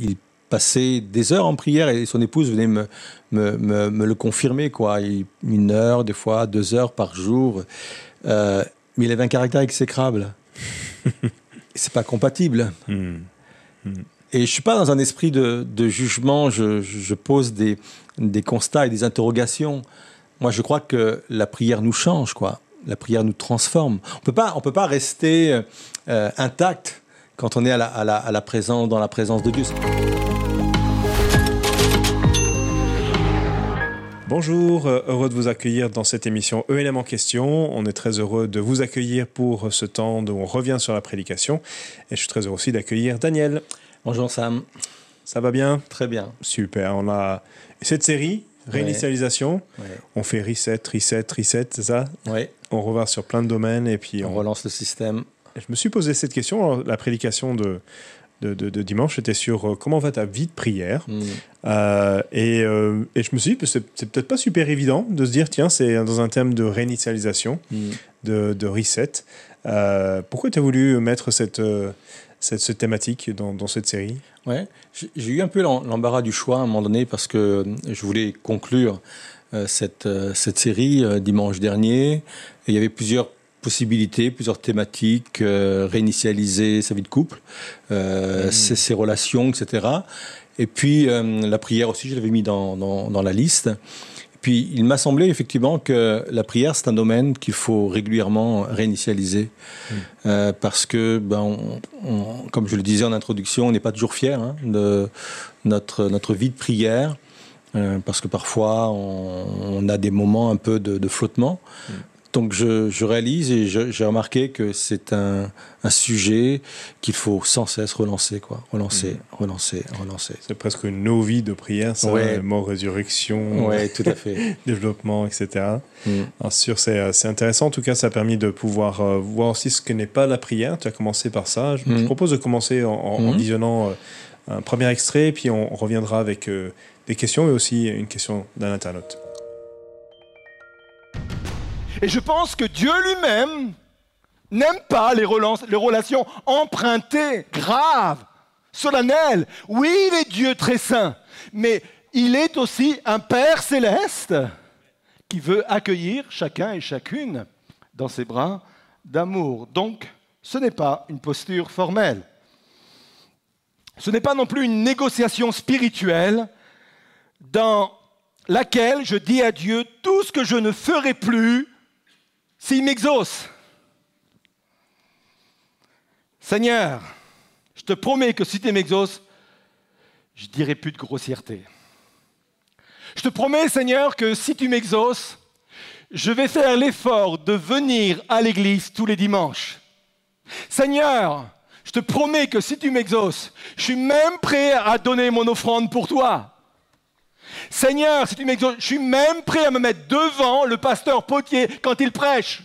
il passait des heures en prière et son épouse venait me, me, me, le confirmer, quoi. une heure, des fois, deux heures par jour. Euh, mais il avait un caractère exécrable. c'est pas compatible. Hmm. Hmm. Et je suis pas dans un esprit de, de jugement, je, je, pose des, des constats et des interrogations. Moi, je crois que la prière nous change, quoi. La prière nous transforme. On peut pas, on peut pas rester euh, intact quand on est à la, à la, à la présence, dans la présence de Dieu. Bonjour, euh, heureux de vous accueillir dans cette émission ELM en question. On est très heureux de vous accueillir pour ce temps où on revient sur la prédication. Et je suis très heureux aussi d'accueillir Daniel. Bonjour Sam. Ça va bien? Très bien. Super. On a cette série, réinitialisation. On fait reset, reset, reset, c'est ça? Oui. On revient sur plein de domaines et puis on, relance le système. Je me suis posé cette question, la prédication de, de, dimanche était sur euh, comment va ta vie de prière. Mm. Euh, et, euh, et, je me suis dit, c'est, c'est peut-être pas super évident de se dire, tiens, c'est dans un thème de réinitialisation, mm. de, de, reset. pourquoi tu as voulu mettre cette, cette, cette thématique dans, dans, cette série? Ouais, j'ai eu un peu l'embarras du choix à un moment donné parce que je voulais conclure cette, cette série dimanche dernier. Et il y avait plusieurs possibilités, plusieurs thématiques, euh, réinitialiser sa vie de couple, euh, mmh. ses, relations, etc. Et puis euh, la prière aussi, je l'avais mis dans, dans, la liste. Et puis il m'a semblé effectivement que la prière, c'est un domaine qu'il faut régulièrement réinitialiser. Mmh. Euh, parce que, ben, comme je le disais en introduction, on n'est pas toujours fier hein, de notre, notre vie de prière. parce que parfois on, a des moments un peu de, flottement. Mmh. Donc je, réalise et j'ai remarqué que c'est un, sujet qu'il faut sans cesse relancer, quoi. Relancer, mm. relancer, relancer. C'est presque une no-vie de prière, ça. Mort, résurrection. tout à fait. développement, etc. Mm. Bien sûr, euh, c'est intéressant. En tout cas, ça a permis de pouvoir euh, voir aussi ce que n'est pas la prière. Tu as commencé par ça. Je, mm. propose de commencer en, visionnant euh, un premier extrait, puis on, reviendra avec des questions et aussi une question d'un internaute. Et je pense que Dieu lui-même n'aime pas les, relations empruntées, graves, solennelles. Oui, il est Dieu très saint, mais il est aussi un Père céleste qui veut accueillir chacun et chacune dans ses bras d'amour. Donc, ce n'est pas une posture formelle. Ce n'est pas non plus une négociation spirituelle dans laquelle je dis à Dieu tout ce que je ne ferai plus s'il m'exauce, Seigneur, je te promets que si tu m'exauces, je dirai plus de grossièreté. Je te promets, Seigneur, que si tu m'exauces, je vais faire l'effort de venir à l'église tous les dimanches. Seigneur, je te promets que si tu m'exauces, je suis même prêt à donner mon offrande pour toi. Seigneur, si tu je suis même prêt à me mettre devant le pasteur Potier quand il prêche.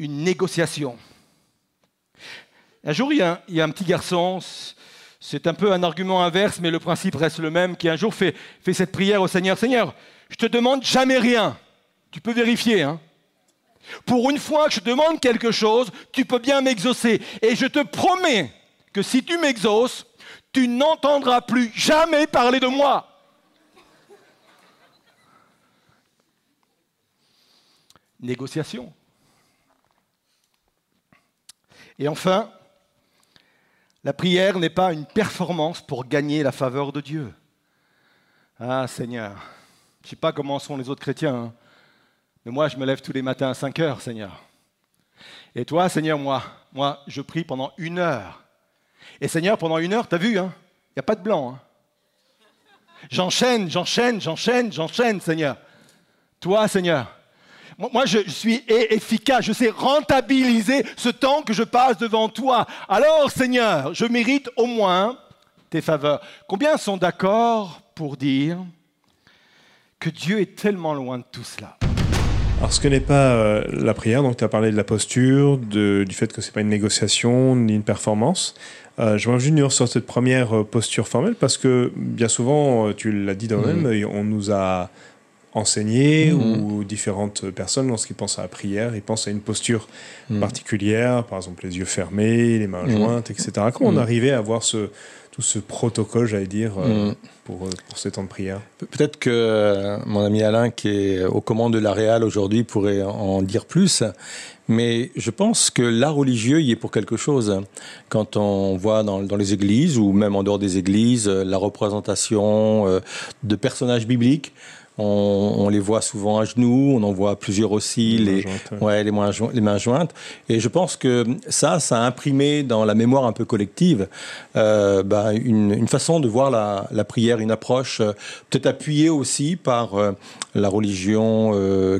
Une négociation. Un jour, il y, a un, petit garçon, c'est un peu un argument inverse, mais le principe reste le même, qui un jour fait, fait cette prière au Seigneur. Seigneur, je te demande jamais rien. Tu peux vérifier, hein. Pour une fois que je demande quelque chose, tu peux bien m'exaucer. Et je te promets que si tu m'exauces, tu n'entendras plus jamais parler de moi. Négociation. Et enfin, la prière n'est pas une performance pour gagner la faveur de Dieu. Ah Seigneur, je ne sais pas comment sont les autres chrétiens, hein, mais moi je me lève tous les matins à 5 heures, Seigneur. Et toi, Seigneur, moi, moi, je prie pendant une heure. Et Seigneur, pendant une heure, tu as vu, il hein, n'y a pas de blanc. Hein. J'enchaîne, j'enchaîne, j'enchaîne, j'enchaîne, Seigneur. Toi, Seigneur, moi, je suis efficace, je sais rentabiliser ce temps que je passe devant toi. Alors, Seigneur, je mérite au moins tes faveurs. Combien sont d'accord pour dire que Dieu est tellement loin de tout cela? Alors, ce que n'est pas euh, la prière, donc tu as parlé de la posture, du fait que ce n'est pas une négociation ni une performance. Euh, je juste sur cette première euh, posture formelle parce que bien souvent, euh, tu l'as dit dans même, mm. on nous a enseigné ou différentes personnes, lorsqu'ils pensent à la prière, ils pensent à une posture particulière, par exemple les yeux fermés, les mains jointes, etc. Comment on arrivait à avoir ce, tout ce protocole, j'allais dire, euh, pour, euh, pour, ces temps de prière Peut-être que euh, mon ami Alain, qui est aux commandes de la Réal aujourd'hui, pourrait en dire plus. Mais je pense que l'art religieux y est pour quelque chose. Quand on voit dans, dans, les églises ou même en dehors des églises la représentation de personnages bibliques, on, les voit souvent à genoux, on en voit plusieurs aussi, les, ouais. les, mains, les mains jointes. Et je pense que ça, ça a imprimé dans la mémoire un peu collective euh, bah, une, façon de voir la, prière, une approche euh, peut-être appuyée aussi par euh, la religion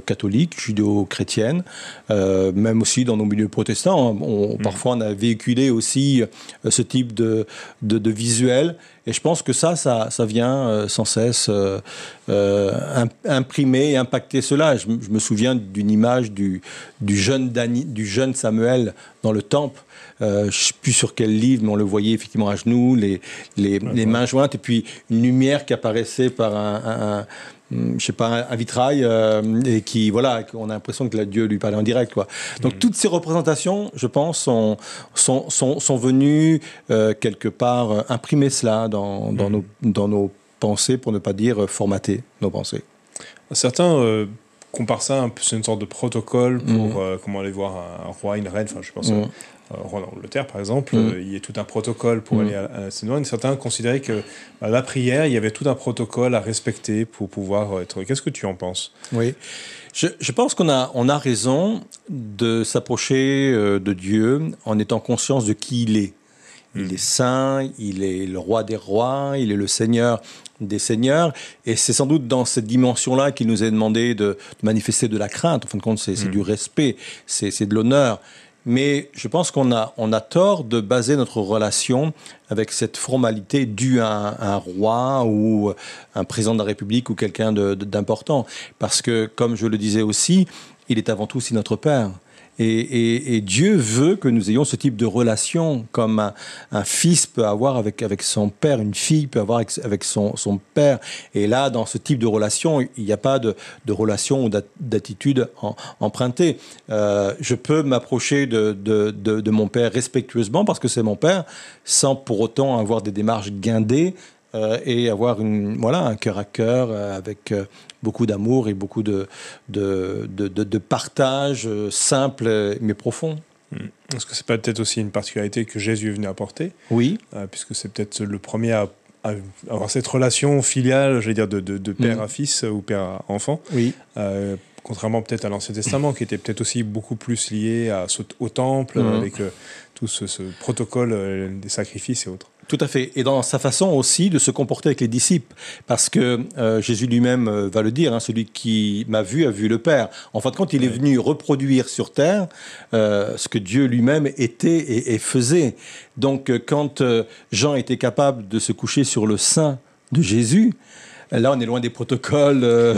catholique, judéo-chrétienne, même aussi dans nos milieux protestants. On, mm. Parfois, on a véhiculé aussi ce type de, de, de visuel et je pense que ça, ça, ça vient euh, sans cesse euh, euh, imprimer et impacter cela. Je, me souviens d'une image du, du, jeune du jeune Samuel dans le temple. je ne sais plus sur quel livre, mais on le voyait effectivement à genoux, les, les, les mains jointes, et puis une lumière qui apparaissait par un je sais pas, un vitrail, euh, et qui, voilà, on a l'impression que la Dieu lui parlait en direct, quoi. Donc mm. toutes ces représentations, je pense, sont, sont, sont, sont venues euh, quelque part euh, imprimer cela dans, dans, mm. nos, dans nos pensées, pour ne pas dire formater nos pensées. Certains comparent ça, c'est une sorte de protocole pour mm. comment aller voir un, roi, une reine, enfin je pense en Angleterre, par exemple, mm. euh, il y a tout un protocole pour mm. aller à, la Cénoine. Certains considéraient que la prière, il y avait tout un protocole à respecter pour pouvoir être. Qu'est-ce que tu en penses? Oui. Je, pense qu'on a, on a raison de s'approcher euh, de Dieu en étant conscience de qui il est. Il mm. est saint, il est le roi des rois, il est le seigneur des seigneurs. Et c'est sans doute dans cette dimension-là qu'il nous est demandé de, manifester de la crainte. En fin de compte, c'est du respect, c'est de l'honneur. Mais je pense qu'on a, on a tort de baser notre relation avec cette formalité due à un, roi ou un président de la République ou quelqu'un d'important. Parce que, comme je le disais aussi, il est avant tout aussi notre Père. Et, Dieu veut que nous ayons ce type de relation, comme un, fils peut avoir avec, avec son père, une fille peut avoir avec, son, son, père. Et là, dans ce type de relation, il n'y a pas de, de relation ou d'attitude empruntée. Euh, je peux m'approcher de, de, de, mon père respectueusement parce que c'est mon père, sans pour autant avoir des démarches guindées. Euh, et avoir une, voilà, un cœur à cœur euh, avec beaucoup d'amour et beaucoup de, de, de, de partage euh, simple mais profond. Hmm. Est-ce que c'est peut-être aussi une particularité que Jésus est venu apporter? Oui. Euh, puisque c'est peut-être le premier à, avoir cette relation filiale, je dire, de, de, père hmm. à fils ou père à enfant. Oui. Euh, contrairement peut-être à l'Ancien Testament, qui était peut-être aussi beaucoup plus lié à, au temple, hmm. avec tout ce, ce protocole des sacrifices et autres. Tout à fait. Et dans sa façon aussi de se comporter avec les disciples. Parce que euh, Jésus lui-même euh, va le dire, hein, celui qui m'a vu a vu le Père. En fin de compte, il est venu reproduire sur terre euh, ce que Dieu lui-même était et, et, faisait. Donc quand Jean était capable de se coucher sur le sein de Jésus, Là, on est loin des protocoles euh,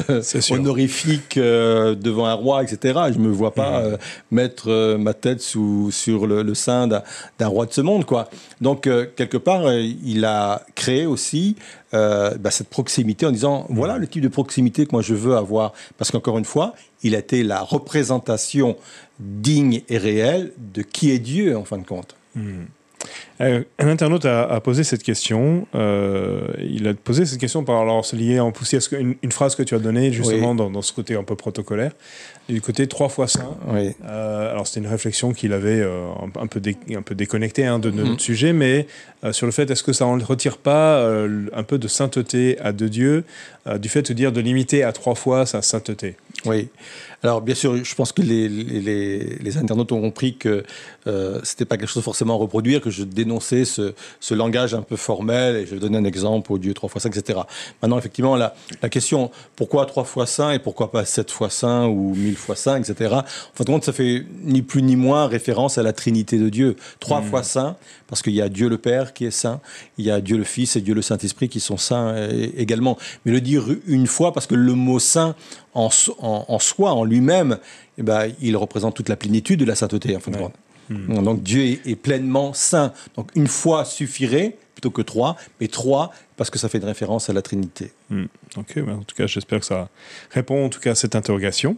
honorifiques euh, devant un roi, etc. Je me vois pas mhm. euh, mettre ma tête sous, sur le, sein d'un roi de ce monde, quoi. Donc, quelque part, il a créé aussi bah, cette proximité en disant mhm. voilà le type de proximité que moi je veux avoir. Parce qu'encore une fois, il a été la représentation digne et réelle de qui est Dieu, en fin de compte. Mhm. Euh, un internaute a, posé cette question. Euh, il a posé cette question par alors en poussière une, une phrase que tu as donnée justement dans, dans, ce côté un peu protocolaire du côté trois fois saint. Oui. Euh, alors c'était une réflexion qu'il avait un, peu un peu déconnecté hein, de, notre mhm. sujet, mais sur le fait est-ce que ça ne retire pas un peu de sainteté à de Dieu du fait de dire de limiter à trois fois sa sainteté. Oui. Alors, bien sûr, je pense que les, les, les internautes ont compris que euh, c'était pas quelque chose forcément à reproduire, que je dénonçais ce, ce, langage un peu formel, et je vais donner un exemple au Dieu 3 fois 5, etc. Maintenant, effectivement, la, la question pourquoi 3 fois 5 et pourquoi pas 7 fois 5 ou 1000 fois 5, etc. En fin de compte, ça fait ni plus ni moins référence à la Trinité de Dieu. 3 hmm. fois saint, parce qu'il y a Dieu le Père qui est saint, il y a Dieu le Fils et Dieu le Saint-Esprit qui sont saints euh, également. Mais le dire une fois, parce que le mot saint en, en, soi, en lui-même, eh ben, il représente toute la plénitude de la sainteté, en fin de compte. Hmm. Donc Dieu est, pleinement saint. Donc une fois suffirait plutôt que trois, mais trois parce que ça fait une référence à la Trinité. Hmm. Ok, bah, en tout cas, j'espère que ça répond en tout cas à cette interrogation.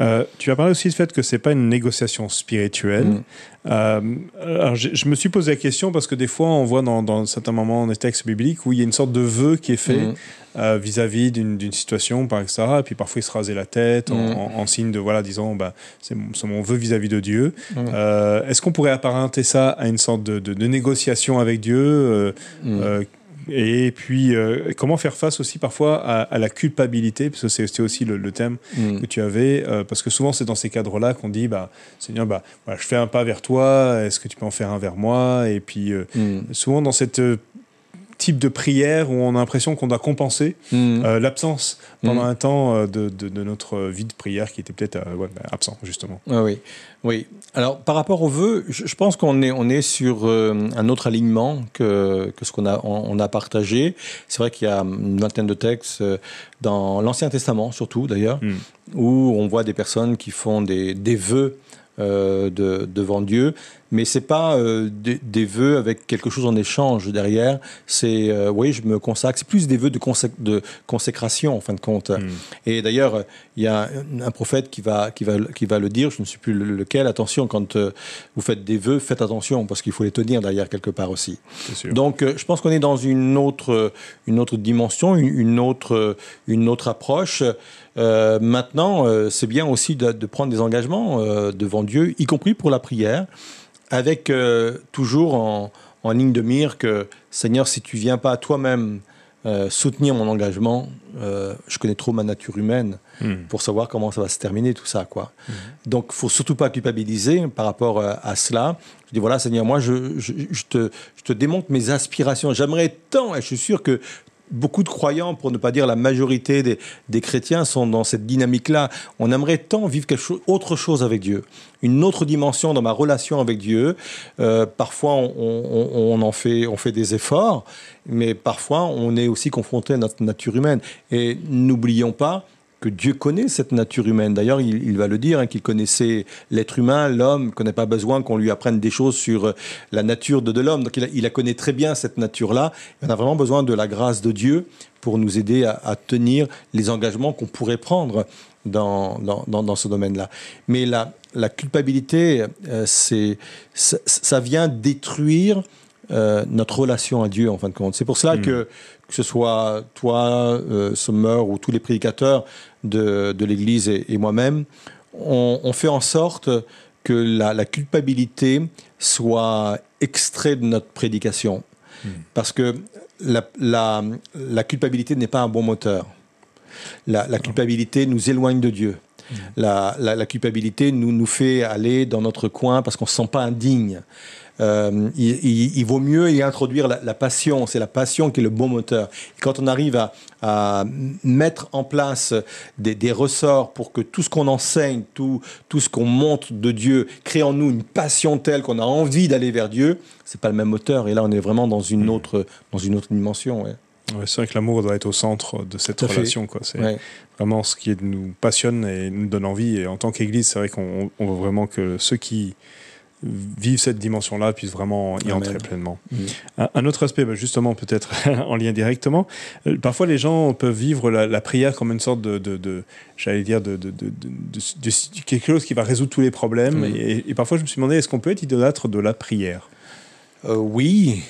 Euh, tu as parlé aussi du fait que c'est pas une négociation spirituelle. Hmm. Euh, alors, je, me suis posé la question parce que des fois, on voit dans, certains moments des textes bibliques où il y a une sorte de vœu qui est fait hmm. euh, vis-à-vis d'une situation, par etc. Et puis parfois, il se rasait la tête en, signe de voilà, disons, bah, c'est mon, vœu vis-à-vis de Dieu. Est-ce qu'on pourrait apparenter ça à une sorte de, de négociation avec Dieu et puis, euh, comment faire face aussi parfois à, la culpabilité, parce que c'était aussi le, thème mm. que tu avais, euh, parce que souvent c'est dans ces cadres-là qu'on dit, bah, Seigneur, bah, voilà, je fais un pas vers toi, est-ce que tu peux en faire un vers moi? Et puis, euh, mm. souvent dans cette type de prière où on a l'impression qu'on doit compenser mm. euh, l'absence pendant mm. un temps euh, de, de, notre vie de prière qui était peut-être euh, ouais, bah, absent, justement. Ah oui, oui. Alors, par rapport aux vœux, je, pense qu'on est, on est sur un autre alignement que, que ce qu'on a, on, a partagé. C'est vrai qu'il y a une vingtaine de textes dans l'Ancien Testament, surtout d'ailleurs, mm. où on voit des personnes qui font des, des vœux euh, de, devant Dieu, mais c'est pas euh, des, vœux avec quelque chose en échange derrière. C'est euh, oui, je me consacre. C'est plus des vœux de, de, consécration en fin de compte. Hmm. Et d'ailleurs, il y a un prophète qui va qui va qui va le dire. Je ne sais plus lequel. Attention, quand vous faites des vœux, faites attention parce qu'il faut les tenir derrière quelque part aussi. Donc, je pense qu'on est dans une autre une autre dimension, une autre une autre approche. Euh, maintenant, euh, c'est bien aussi de, prendre des engagements euh, devant Dieu, y compris pour la prière, avec toujours en, ligne de mire que Seigneur, si tu viens pas toi-même soutenir mon engagement, je connais trop ma nature humaine hmm. pour savoir comment ça va se terminer tout ça, quoi. Hmm. Donc, faut surtout pas culpabiliser par rapport à cela. Je dis voilà, Seigneur, moi, je, je, te, je te démontre mes aspirations. J'aimerais tant, et je suis sûr que beaucoup de croyants, pour ne pas dire la majorité des, chrétiens, sont dans cette dynamique-là. On aimerait tant vivre quelque autre chose avec Dieu, une autre dimension dans ma relation avec Dieu. Euh, parfois, on, en fait, on fait des efforts, mais parfois, on est aussi confronté à notre nature humaine. Et n'oublions pas que Dieu connaît cette nature humaine. D'ailleurs, il, va le dire, hein, qu'il connaissait l'être humain, l'homme, qu'on n'a pas besoin qu'on lui apprenne des choses sur euh, la nature de, l'homme. Donc il, il, a connaît très bien cette nature-là. On a vraiment besoin de la grâce de Dieu pour nous aider à, tenir les engagements qu'on pourrait prendre dans, dans, ce domaine-là. Mais la, la culpabilité, euh, c'est, ça, vient détruire euh, notre relation à Dieu, en fin de compte. C'est pour cela hmm. que, que ce soit toi, euh, Sommer, ou tous les prédicateurs de, de l'Église et, moi-même, on, fait en sorte que la, culpabilité soit extraite de notre prédication. Hmm. Parce que la, la, culpabilité n'est pas un bon moteur. La, culpabilité nous éloigne de Dieu. Hmm. La, culpabilité nous, nous fait aller dans notre coin parce qu'on ne se sent pas indigne. Euh, il, vaut mieux y introduire la, passion. C'est la passion qui est le bon moteur. quand on arrive à, mettre en place des, ressorts pour que tout ce qu'on enseigne, tout, tout ce qu'on montre de Dieu, crée en nous une passion telle qu'on a envie d'aller vers Dieu, c'est pas le même moteur. Et là, on est vraiment dans une mm. autre, dans une autre dimension. C'est vrai que l'amour doit être au centre de cette relation. C'est vraiment ce qui nous passionne et nous donne envie. Et en tant qu'Église, c'est vrai qu'on veut vraiment que ceux qui, vivre cette dimension-là puisse vraiment y entrer pleinement. Mm. Un, autre aspect, bah, justement, peut-être en lien directement, euh, parfois les gens peuvent vivre la, prière comme une sorte de, j'allais dire, de, quelque chose qui va résoudre tous les problèmes. Et, parfois, je me suis demandé, est-ce qu'on peut être idolâtre de la prière? Euh, Oui,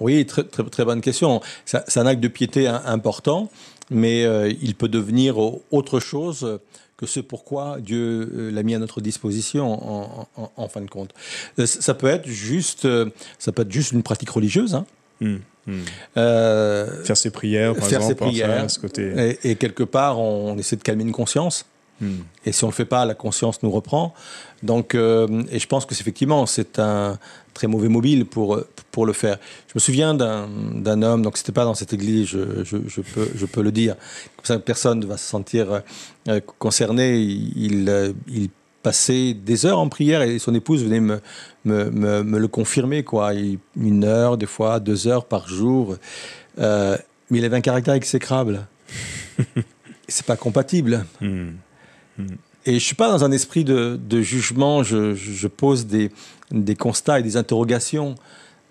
oui, très, très, très, bonne question. C'est un acte de piété important, mais euh, il peut devenir autre chose que ce pourquoi Dieu euh, l'a mis à notre disposition en, fin de compte. Euh, ça peut être juste, euh, ça peut être juste une pratique religieuse. Hein. Hmm, hmm. faire ses prières, par faire exemple, ses prières, ce côté. Et, quelque part, on, essaie de calmer une conscience. Hmm. Et si on le fait pas, la conscience nous reprend. Donc, et je pense que effectivement, c'est un, très mauvais mobile pour, pour le faire. Je me souviens d'un homme, donc c'était pas dans cette église, je, je, peux, je peux le dire, comme ça personne ne va se sentir euh, concerné. Il, euh, il, passait des heures en prière et son épouse venait me, me, me, le confirmer, quoi. Une heure, des fois, deux heures par jour. Euh, mais il avait un caractère exécrable. c'est pas compatible. Hmm. Hmm. Et je suis pas dans un esprit de, de jugement, je, je, pose des, des constats et des interrogations.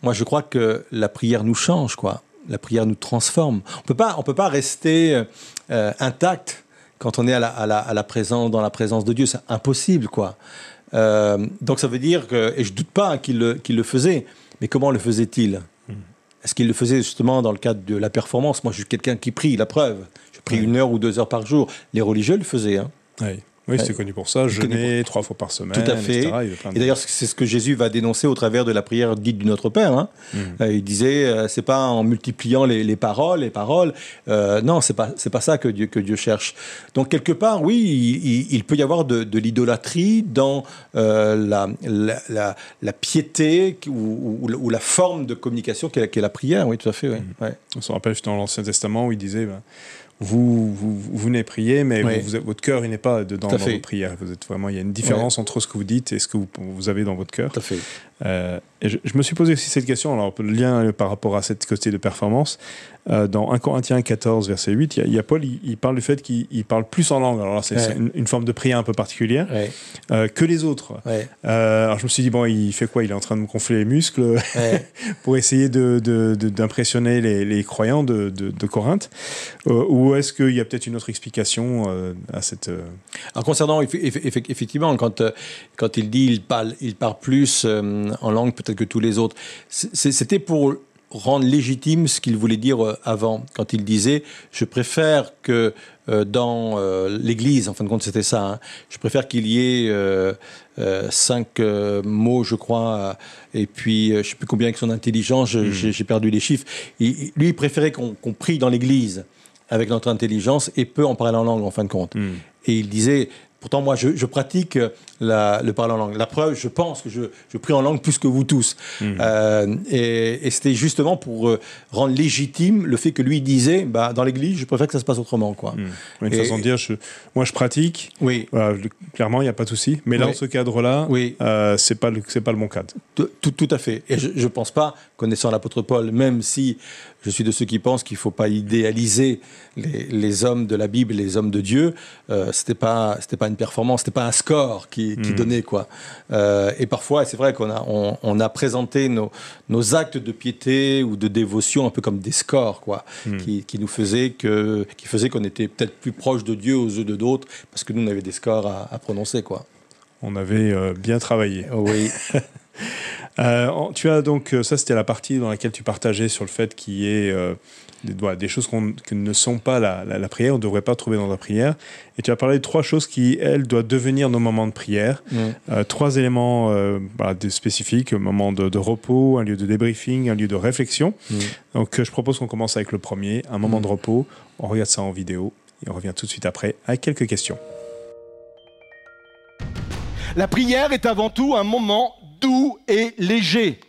moi, je crois que la prière nous change, quoi. La prière nous transforme. On peut pas, on peut pas rester euh, intact quand on est à la, à la, à la présence, dans la présence de Dieu. C'est impossible, quoi. Euh, donc ça veut dire que, et je doute pas qu'il le, le faisait, mais comment le faisait-il? Est-ce qu'il le faisait justement dans le cadre de la performance? Moi, je suis quelqu'un qui prie, la preuve. Je prie une heure ou deux heures par jour. Les religieux le faisaient. Hein. Oui, oui c'est connu pour ça. Jeûner trois fois par semaine, Tout à fait. etc. De- Et d'ailleurs, c'est ce que Jésus va dénoncer au travers de la prière dite du Notre Père. hein. Mhm. Euh, il disait, euh, c'est pas en multipliant les, les paroles, les paroles. Euh, non, c'est pas, c'est pas ça que Dieu, que Dieu cherche. Donc quelque part, oui, il, il- il peut y avoir de, de l'idolâtrie dans euh, la, la, la, la piété ou, ou- ou la- forme de communication qu'est la, qu'est la prière. Oui, tout à fait. Oui. Mhm. Ouais. On se rappelle dans l'Ancien Testament où il disait ben, vous, vous, vous venez prier, mais Oui. vous- vous- votre cœur il n'est pas dedans dans vos prières. Vous êtes vraiment, il y a une différence entre ce que vous dites et ce que vous, vous avez dans votre cœur. Tout à fait. Euh, et je, je me suis posé aussi cette question, alors le lien par rapport à cette côté de performance. Euh, dans 1 Corinthiens 14, verset 8, il y a, il y a Paul, il, il parle du fait qu'il il parle plus en langue. Alors là, c'est Ouais. une, une forme de prière un peu particulière Ouais. euh, que les autres. Ouais. Alors je me suis dit, bon, il fait quoi? Il est en train de me gonfler les muscles pour essayer de- de- de- d'impressionner les, les croyants de, Corinthe Ou est-ce qu'il y a peut-être une autre explication à cette... Alors concernant eff- eff- eff- effectivement quand quand il dit il parle il parle plus en langue peut-être que tous les autres, c'était pour rendre légitime ce qu'il voulait dire euh, avant quand il disait je préfère que euh, dans euh, l'Église en fin de compte c'était ça hein, je préfère qu'il y ait euh, cinq mots je crois et puis je sais plus combien avec son intelligence je- j'ai perdu les chiffres. Il- lui il préférait qu'on qu'on prie dans l'Église avec notre intelligence et peu en parler en langue en fin de compte. Hmm. et il disait, pourtant moi je, je pratique euh, la- le parler en langue. La preuve, je pense que je, je prie en langue plus que vous tous. Mhm. Euh, et et c'était justement pour euh, rendre légitime le fait que lui disait, bah, dans l'église, je préfère que ça se passe autrement. Quoi. Une Et- façon de dire, je- moi je pratique, Oui, voilà, clairement il n'y a pas de souci, mais là dans ce cadre-là, oui. euh, c'est pas, le- c'est pas le bon cadre. Tout, tout, tout à fait. Et je ne pense pas, connaissant l'apôtre Paul, même si je suis de ceux qui pensent qu'il ne faut pas idéaliser les, les hommes de la Bible, les hommes de Dieu, euh, c'était pas c'était pas une performance, c'était pas un score qui, qui Mhm. donnait quoi. Euh, et parfois, c'est vrai qu'on a on, on a présenté nos, nos actes de piété ou de dévotion un peu comme des scores quoi, Mhm. qui, qui nous faisaient que qui faisaient qu'on était peut-être plus proche de Dieu aux yeux de d'autres parce que nous on avait des scores à, à prononcer quoi. On avait euh, bien travaillé. Oui. Euh, tu as donc, euh, ça c'était la partie dans laquelle tu partageais sur le fait qu'il y ait euh, des, voilà, des choses qu'on- qui ne sont pas la, la- la prière, on ne devrait pas trouver dans la prière. Et tu as parlé de trois choses qui, elles, doivent devenir nos moments de prière. Mm. Euh, trois éléments euh, spécifiques, un moment de, de repos, un lieu de débriefing, un lieu de réflexion. Mm. Donc je propose qu'on commence avec le premier, un moment Mm. de repos. On regarde ça en vidéo et on revient tout de suite après avec quelques questions. La prière est avant tout un moment doux et léger.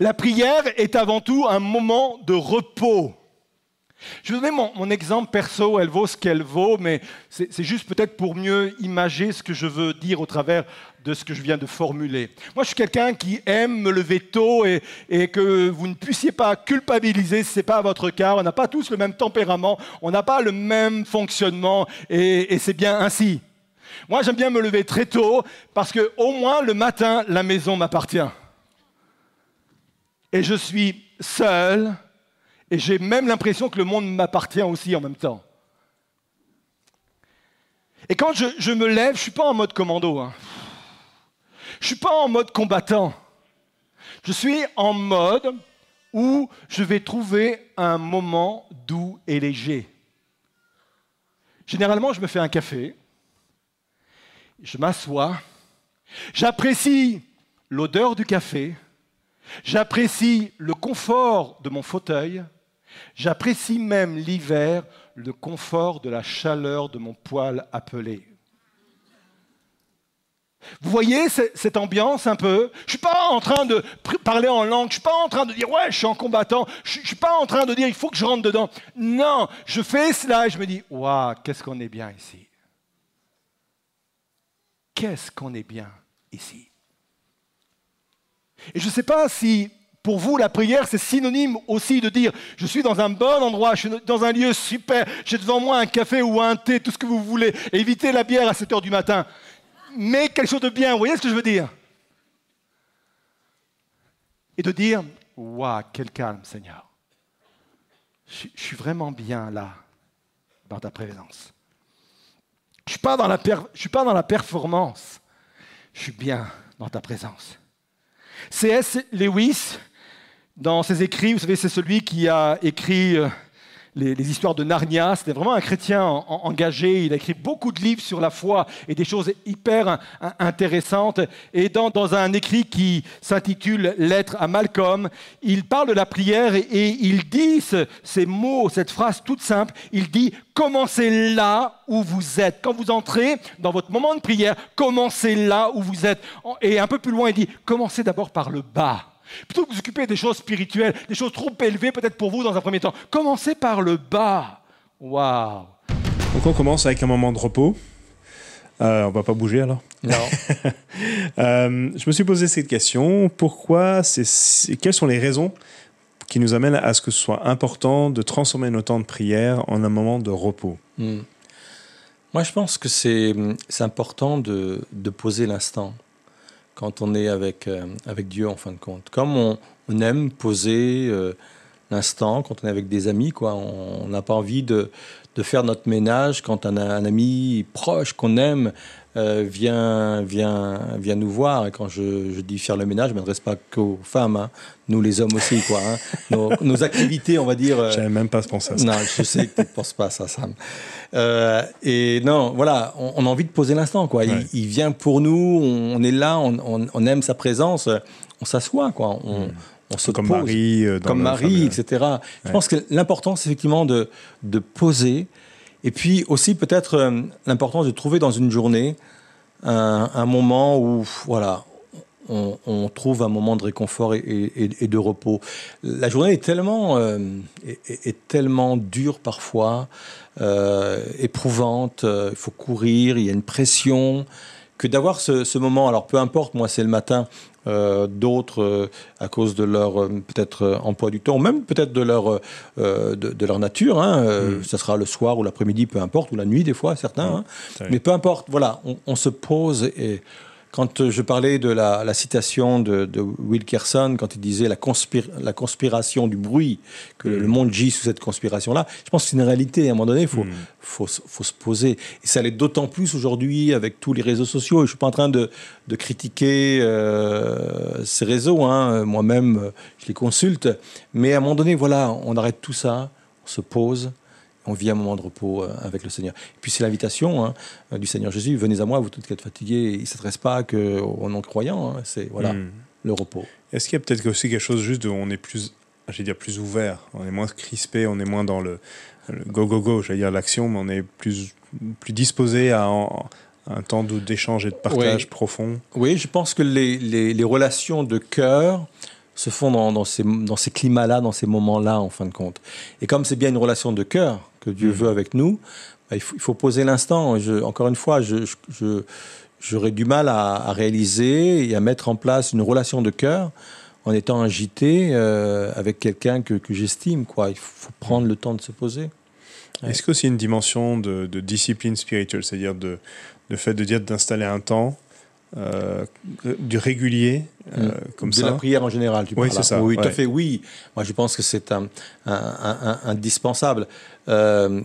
La prière est avant tout un moment de repos. Je vais donner mon, mon exemple perso, elle vaut ce qu'elle vaut, mais c'est juste peut-être pour mieux imager ce que je veux dire au travers de ce que je viens de formuler. Moi, je suis quelqu'un qui aime me lever tôt et, et que vous ne puissiez pas culpabiliser ce n'est pas votre cas. On n'a pas tous le même tempérament, on n'a pas le même fonctionnement et, et c'est bien ainsi. Moi, j'aime bien me lever très tôt parce que au moins le matin, la maison m'appartient. Et je suis seul et j'ai même l'impression que le monde m'appartient aussi en même temps. Et quand je, me lève, je ne suis pas en mode commando. hein. Je ne suis pas en mode combattant. Je suis en mode où je vais trouver un moment doux et léger. Généralement, je me fais un café, je m'assois, j'apprécie l'odeur du café, j'apprécie le confort de mon fauteuil, j'apprécie même l'hiver, le confort de la chaleur de mon poêle appelé. Vous voyez ce- cette ambiance un peu? Je ne suis pas en train de parler en langue, je ne suis pas en train de dire ouais, je suis en combattant, je ne suis pas en train de dire il faut que je rentre dedans. Non, je fais cela et je me dis waouh, qu'est-ce qu'on est bien ici? Qu'est-ce qu'on est bien ici? Et je ne sais pas si pour vous la prière c'est synonyme aussi de dire je suis dans un bon endroit, je suis dans un lieu super, j'ai devant moi un café ou un thé, tout ce que vous voulez, évitez la bière à 7 heures du matin mais quelque chose de bien. Vous voyez ce que je veux dire? Et de dire Waouh, quel calme, Seigneur. Je, suis vraiment bien là, dans ta présence. Je ne suis pas dans la performance. Je suis bien dans ta présence. C.S. Lewis, dans ses écrits, vous savez, c'est celui qui a écrit les, histoires de Narnia. C'était vraiment un chrétien engagé. Il a écrit beaucoup de livres sur la foi et des choses hyper intéressantes. Et dans, un écrit qui s'intitule Lettre à Malcolm, il parle de la prière et, il dit ces mots, cette phrase toute simple. Il dit Commencez là où vous êtes. Quand vous entrez dans votre moment de prière, commencez là où vous êtes. Et un peu plus loin, il dit Commencez d'abord par le bas. Plutôt que de vous occuper des choses spirituelles, des choses trop élevées peut-être pour vous dans un premier temps, commencez par le bas. Waouh Donc on commence avec un moment de repos. Euh, on va pas bouger alors Non. Euh, je me suis posé cette question. Pourquoi Quelles sont les raisons qui nous amènent à ce que ce soit important de transformer nos temps de prière en un moment de repos? Hmm. Moi, je pense que c'est important de, de poser l'instant quand on est avec, euh, avec Dieu en fin de compte. Comme on, aime poser euh, l'instant quand on est avec des amis, quoi. On n'a pas envie de, de, faire notre ménage quand un, un ami proche qu'on aime euh, vient, vient, vient nous voir. Et quand je, je dis faire le ménage, je ne m'adresse pas qu'aux femmes, hein. nous les hommes aussi. Quoi, hein. nos, activités, on va dire. Euh, je n'avais même pas pensé à ça. Non, je sais que tu ne penses pas à ça, Sam. Euh, et non, voilà, on, a envie de poser l'instant. quoi. Il, vient pour nous, on, est là, on, on, aime sa présence, on s'assoit. quoi. On, hmm. on se comme Marie, comme Marie, etc. Je pense que l'important, c'est effectivement de, de poser et puis aussi peut-être euh, l'importance de trouver dans une journée un, moment où voilà, on, trouve un moment de réconfort et, de repos. La journée est tellement, euh, est, tellement dure parfois, euh, éprouvante, il faut courir, il y a une pression, que d'avoir ce, ce, moment, alors peu importe, moi c'est le matin, euh, d'autres euh, à cause de leur euh, peut-être emploi du temps, même peut-être de leur de, leur nature. Hein, mm. Ça sera le soir ou l'après-midi, peu importe, ou la nuit des fois, certains. Mm. Hein. Mais peu importe. Voilà, on, on se pose et quand euh, je parlais de la, citation de, de, Wilkerson, quand il disait la, la conspiration du bruit, que le mm. monde gît sous cette conspiration-là, je pense que c'est une réalité. À un moment donné, il faut, mm. faut, faut, se poser. Et ça l'est d'autant plus aujourd'hui avec tous les réseaux sociaux. je ne suis pas en train de, de critiquer euh, ces réseaux. Hein. Moi-même, je les consulte. Mais à un moment donné, voilà, on arrête tout ça, on se pose on vit un moment de repos euh, avec le Seigneur. Et puis c'est l'invitation hein, euh, du Seigneur Jésus, venez à moi, vous tous qui êtes fatigués. Il ne s'adresse pas qu'aux non-croyants, hein. c'est voilà, hmm. le repos. Est-ce qu'il y a peut-être aussi quelque chose juste de on est plus, j'allais dire plus ouvert, on est moins crispé, on est moins dans le, go go go, j'allais dire l'action, mais on est plus, plus disposé à, un temps d'échange et de partage profond? Oui, je pense que les, les, les relations de cœur se font dans, dans ces, dans ces climats-là, dans ces moments-là, en fin de compte. Et comme c'est bien une relation de cœur que Dieu mm. veut avec nous, bah, il, faut, il, faut, poser l'instant. Encore une fois, je, je, j'aurais du mal à, réaliser et à mettre en place une relation de cœur en étant agité euh, avec quelqu'un que, que j'estime. Quoi. Il faut prendre le temps de se poser. Est-ce que c'est une dimension de, de discipline spirituelle, c'est-à-dire de, le fait de dire d'installer un temps euh, du régulier, euh, mm. comme ça. De la prière en général, tu Oui, c'est ça. Oui, tout à fait, oui. Moi, je pense que c'est un, indispensable. Euh,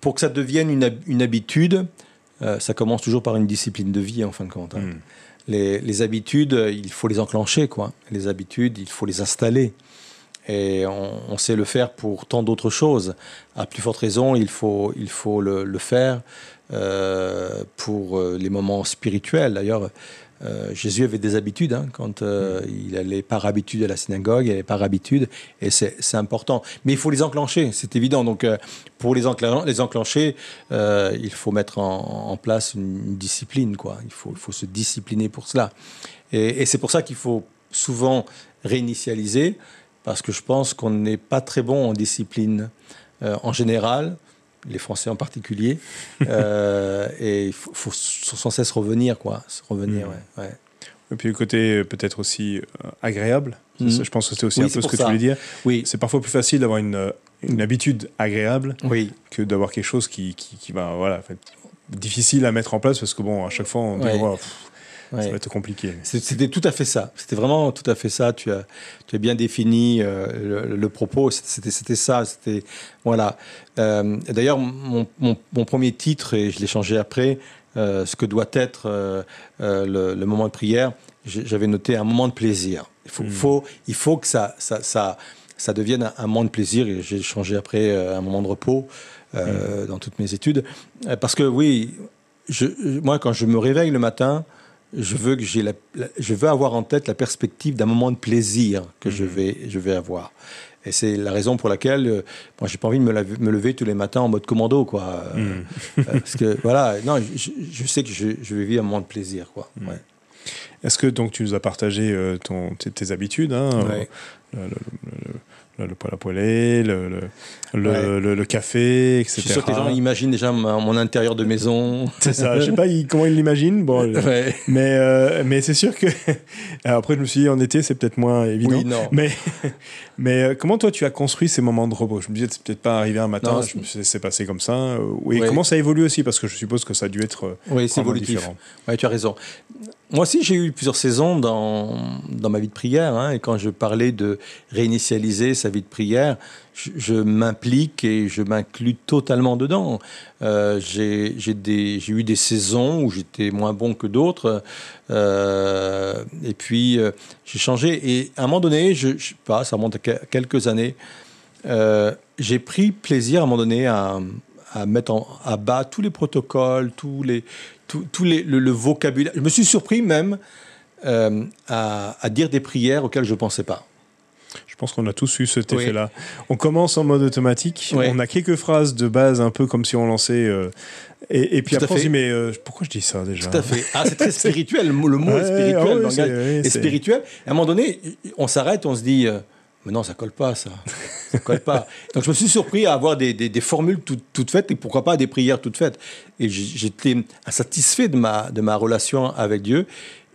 pour que ça devienne une, habitude, ça commence toujours par une discipline de vie, en fin de compte. Hein. Mm. Les, habitudes, il faut les enclencher, quoi. Les habitudes, il faut les installer. Et on, sait le faire pour tant d'autres choses. À plus forte raison, il faut, il faut le, le faire euh, pour euh, les moments spirituels. D'ailleurs, euh, Jésus avait des habitudes hein, quand il allait par habitude à la synagogue, il allait par habitude, et c'est important. Mais il faut les enclencher, c'est évident. Donc, pour les, les enclencher, il faut mettre en, place une, discipline, quoi. Il faut, il faut se discipliner pour cela. Et, et c'est pour ça qu'il faut souvent réinitialiser, parce que je pense qu'on n'est pas très bon en discipline en général les Français en particulier. Euh, et il faut, sans cesse revenir, quoi. Revenir, mmh. ouais, Et puis le côté euh, peut-être aussi euh, agréable. Mmh. je pense que c'était aussi un peu ce que tu voulais dire. Oui. C'est parfois plus facile d'avoir une, une, habitude agréable oui. que d'avoir quelque chose qui, qui, qui va, voilà, difficile à mettre en place parce que bon, à chaque fois, on dit, ça va être compliqué. C'était tout à fait ça. C'était vraiment tout à fait ça. Tu as, tu as bien défini euh, le, propos. C'était ça. C'était voilà. Euh, D'ailleurs, mon, mon, mon, premier titre, et je l'ai changé après, euh, ce que doit être le, le, moment de prière, j'avais noté un moment de plaisir. Il faut, hmm. faut, il faut que ça, ça, ça, ça devienne un, moment de plaisir. Et j'ai changé après un moment de repos. Hmm. dans toutes mes études. Parce que oui, je, moi, quand je me réveille le matin, je veux, que j'ai je veux avoir en tête la perspective d'un moment de plaisir que je, mhm. vais, je vais avoir. Et c'est la raison pour laquelle euh, moi j'ai pas envie de me, me, lever tous les matins en mode commando quoi. Euh, mhm. euh, parce que voilà, non, je, sais que je, vais vivre un moment de plaisir quoi. Ouais. Est-ce que donc tu nous as partagé ton, tes, habitudes, hein, le, poêle à poêler, le, le, le, café, etc. Je suis sûr que les gens imaginent déjà mon, intérieur de maison. C'est ça. Je sais pas comment ils l'imaginent. Bon, mais euh, mais c'est sûr que après je me suis dit en été c'est peut-être moins évident. Oui, non. Mais mais euh, comment toi tu as construit ces moments de repos? Je me disais c'est peut-être pas arrivé un matin. c'est passé comme ça. Oui. Comment ça évolue aussi? Parce que je suppose que ça a dû être euh, oui c'est évolutif. Oui tu as raison. Moi aussi, j'ai eu plusieurs saisons dans, dans ma vie de prière. Hein, et quand je parlais de réinitialiser sa vie de prière, je, m'implique et je m'inclus totalement dedans. Euh, j'ai eu des saisons où j'étais moins bon que d'autres. Euh, et puis, euh, j'ai changé. Et à un moment donné, je, je sais pas, ça remonte à quelques années, euh, j'ai pris plaisir à un moment donné à, mettre à bas tous les protocoles, tous les, tout, les, le, vocabulaire. Je me suis surpris même euh, à, dire des prières auxquelles je ne pensais pas. Je pense qu'on a tous eu cet effet-là. On commence en mode automatique, on a quelques phrases de base un peu comme si on lançait... Euh, et, puis après, on se dit, mais euh, pourquoi je dis ça déjà Tout à fait. Ah, c'est très spirituel. Le mot, est spirituel. le langage est, spirituel. à un moment donné, on s'arrête, on se dit, mais non, ça colle pas, ça. ça colle pas. Donc je me suis surpris à avoir des, des, formules toutes faites et pourquoi pas des prières toutes faites. Et j'étais insatisfait de ma, de ma relation avec Dieu.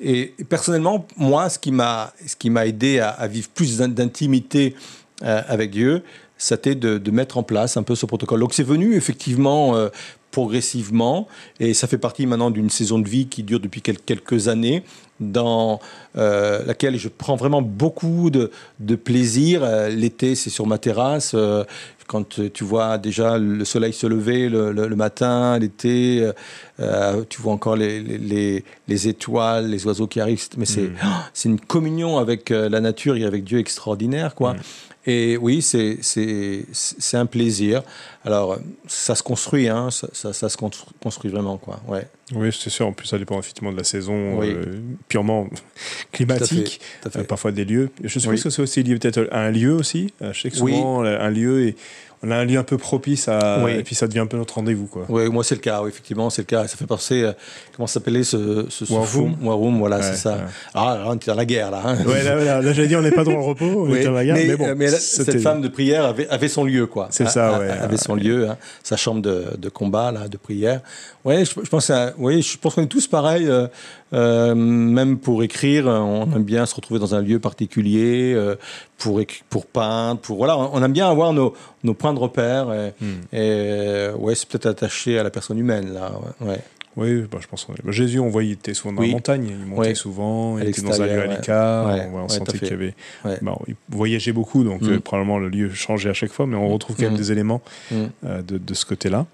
Et personnellement, moi, ce qui m'a aidé à, à, vivre plus d'intimité euh, avec Dieu, c'était de, de, mettre en place un peu ce protocole. Donc c'est venu effectivement euh, progressivement et ça fait partie maintenant d'une saison de vie qui dure depuis quelques années dans euh, laquelle je prends vraiment beaucoup de, de plaisir. Euh, l'été, c'est sur ma terrasse. Euh, quand tu vois déjà le soleil se lever le, le, matin, l'été, tu vois encore les, les, les, étoiles, les oiseaux qui arrivent. Mais c'est mm. c'est une communion avec la nature et avec Dieu extraordinaire, quoi. Mm. Et oui, c'est un plaisir. Alors, ça se construit, hein, ça, ça, se construit vraiment, quoi. Ouais. Oui, c'est sûr. En plus, ça dépend effectivement de la saison euh, purement climatique, euh, parfois des lieux. Je suppose que c'est aussi lié peut-être à un lieu aussi. Je sais que souvent, un lieu est on a un lieu un peu propice à et puis ça devient un peu notre rendez-vous quoi. Oui, moi c'est le cas, effectivement c'est le cas. Ça fait penser euh, comment s'appelait ce ce, ce Warum. voilà c'est ça. Ah là on est dans la guerre là. Hein. Ouais là, là, j'allais dire on n'est pas dans le repos, on est dans la guerre. Mais, bon, mais cette femme de prière avait, avait son lieu quoi. C'est ça ouais. Avait son lieu, hein, sa chambre de, de, combat là, de prière. Ouais, je, je pense, à, oui, je pense qu'on est tous pareils. Euh, euh, même pour écrire, on aime bien se retrouver dans un lieu particulier, euh, pour, pour peindre, pour voilà, on aime bien avoir nos, nos points de repère. Et, hmm. et ouais, c'est peut-être attaché à la personne humaine là. Ouais. Oui, bah, je pense. Bah, Jésus, on voyait, il était souvent dans la montagne, il montait souvent, il était dans un lieu à l'écart, on, sentait qu'il y avait. Bah, il voyageait beaucoup, donc mm. euh, probablement le lieu changeait à chaque fois, mais on retrouve quand même mm. des éléments mm. euh, de, de, ce côté-là.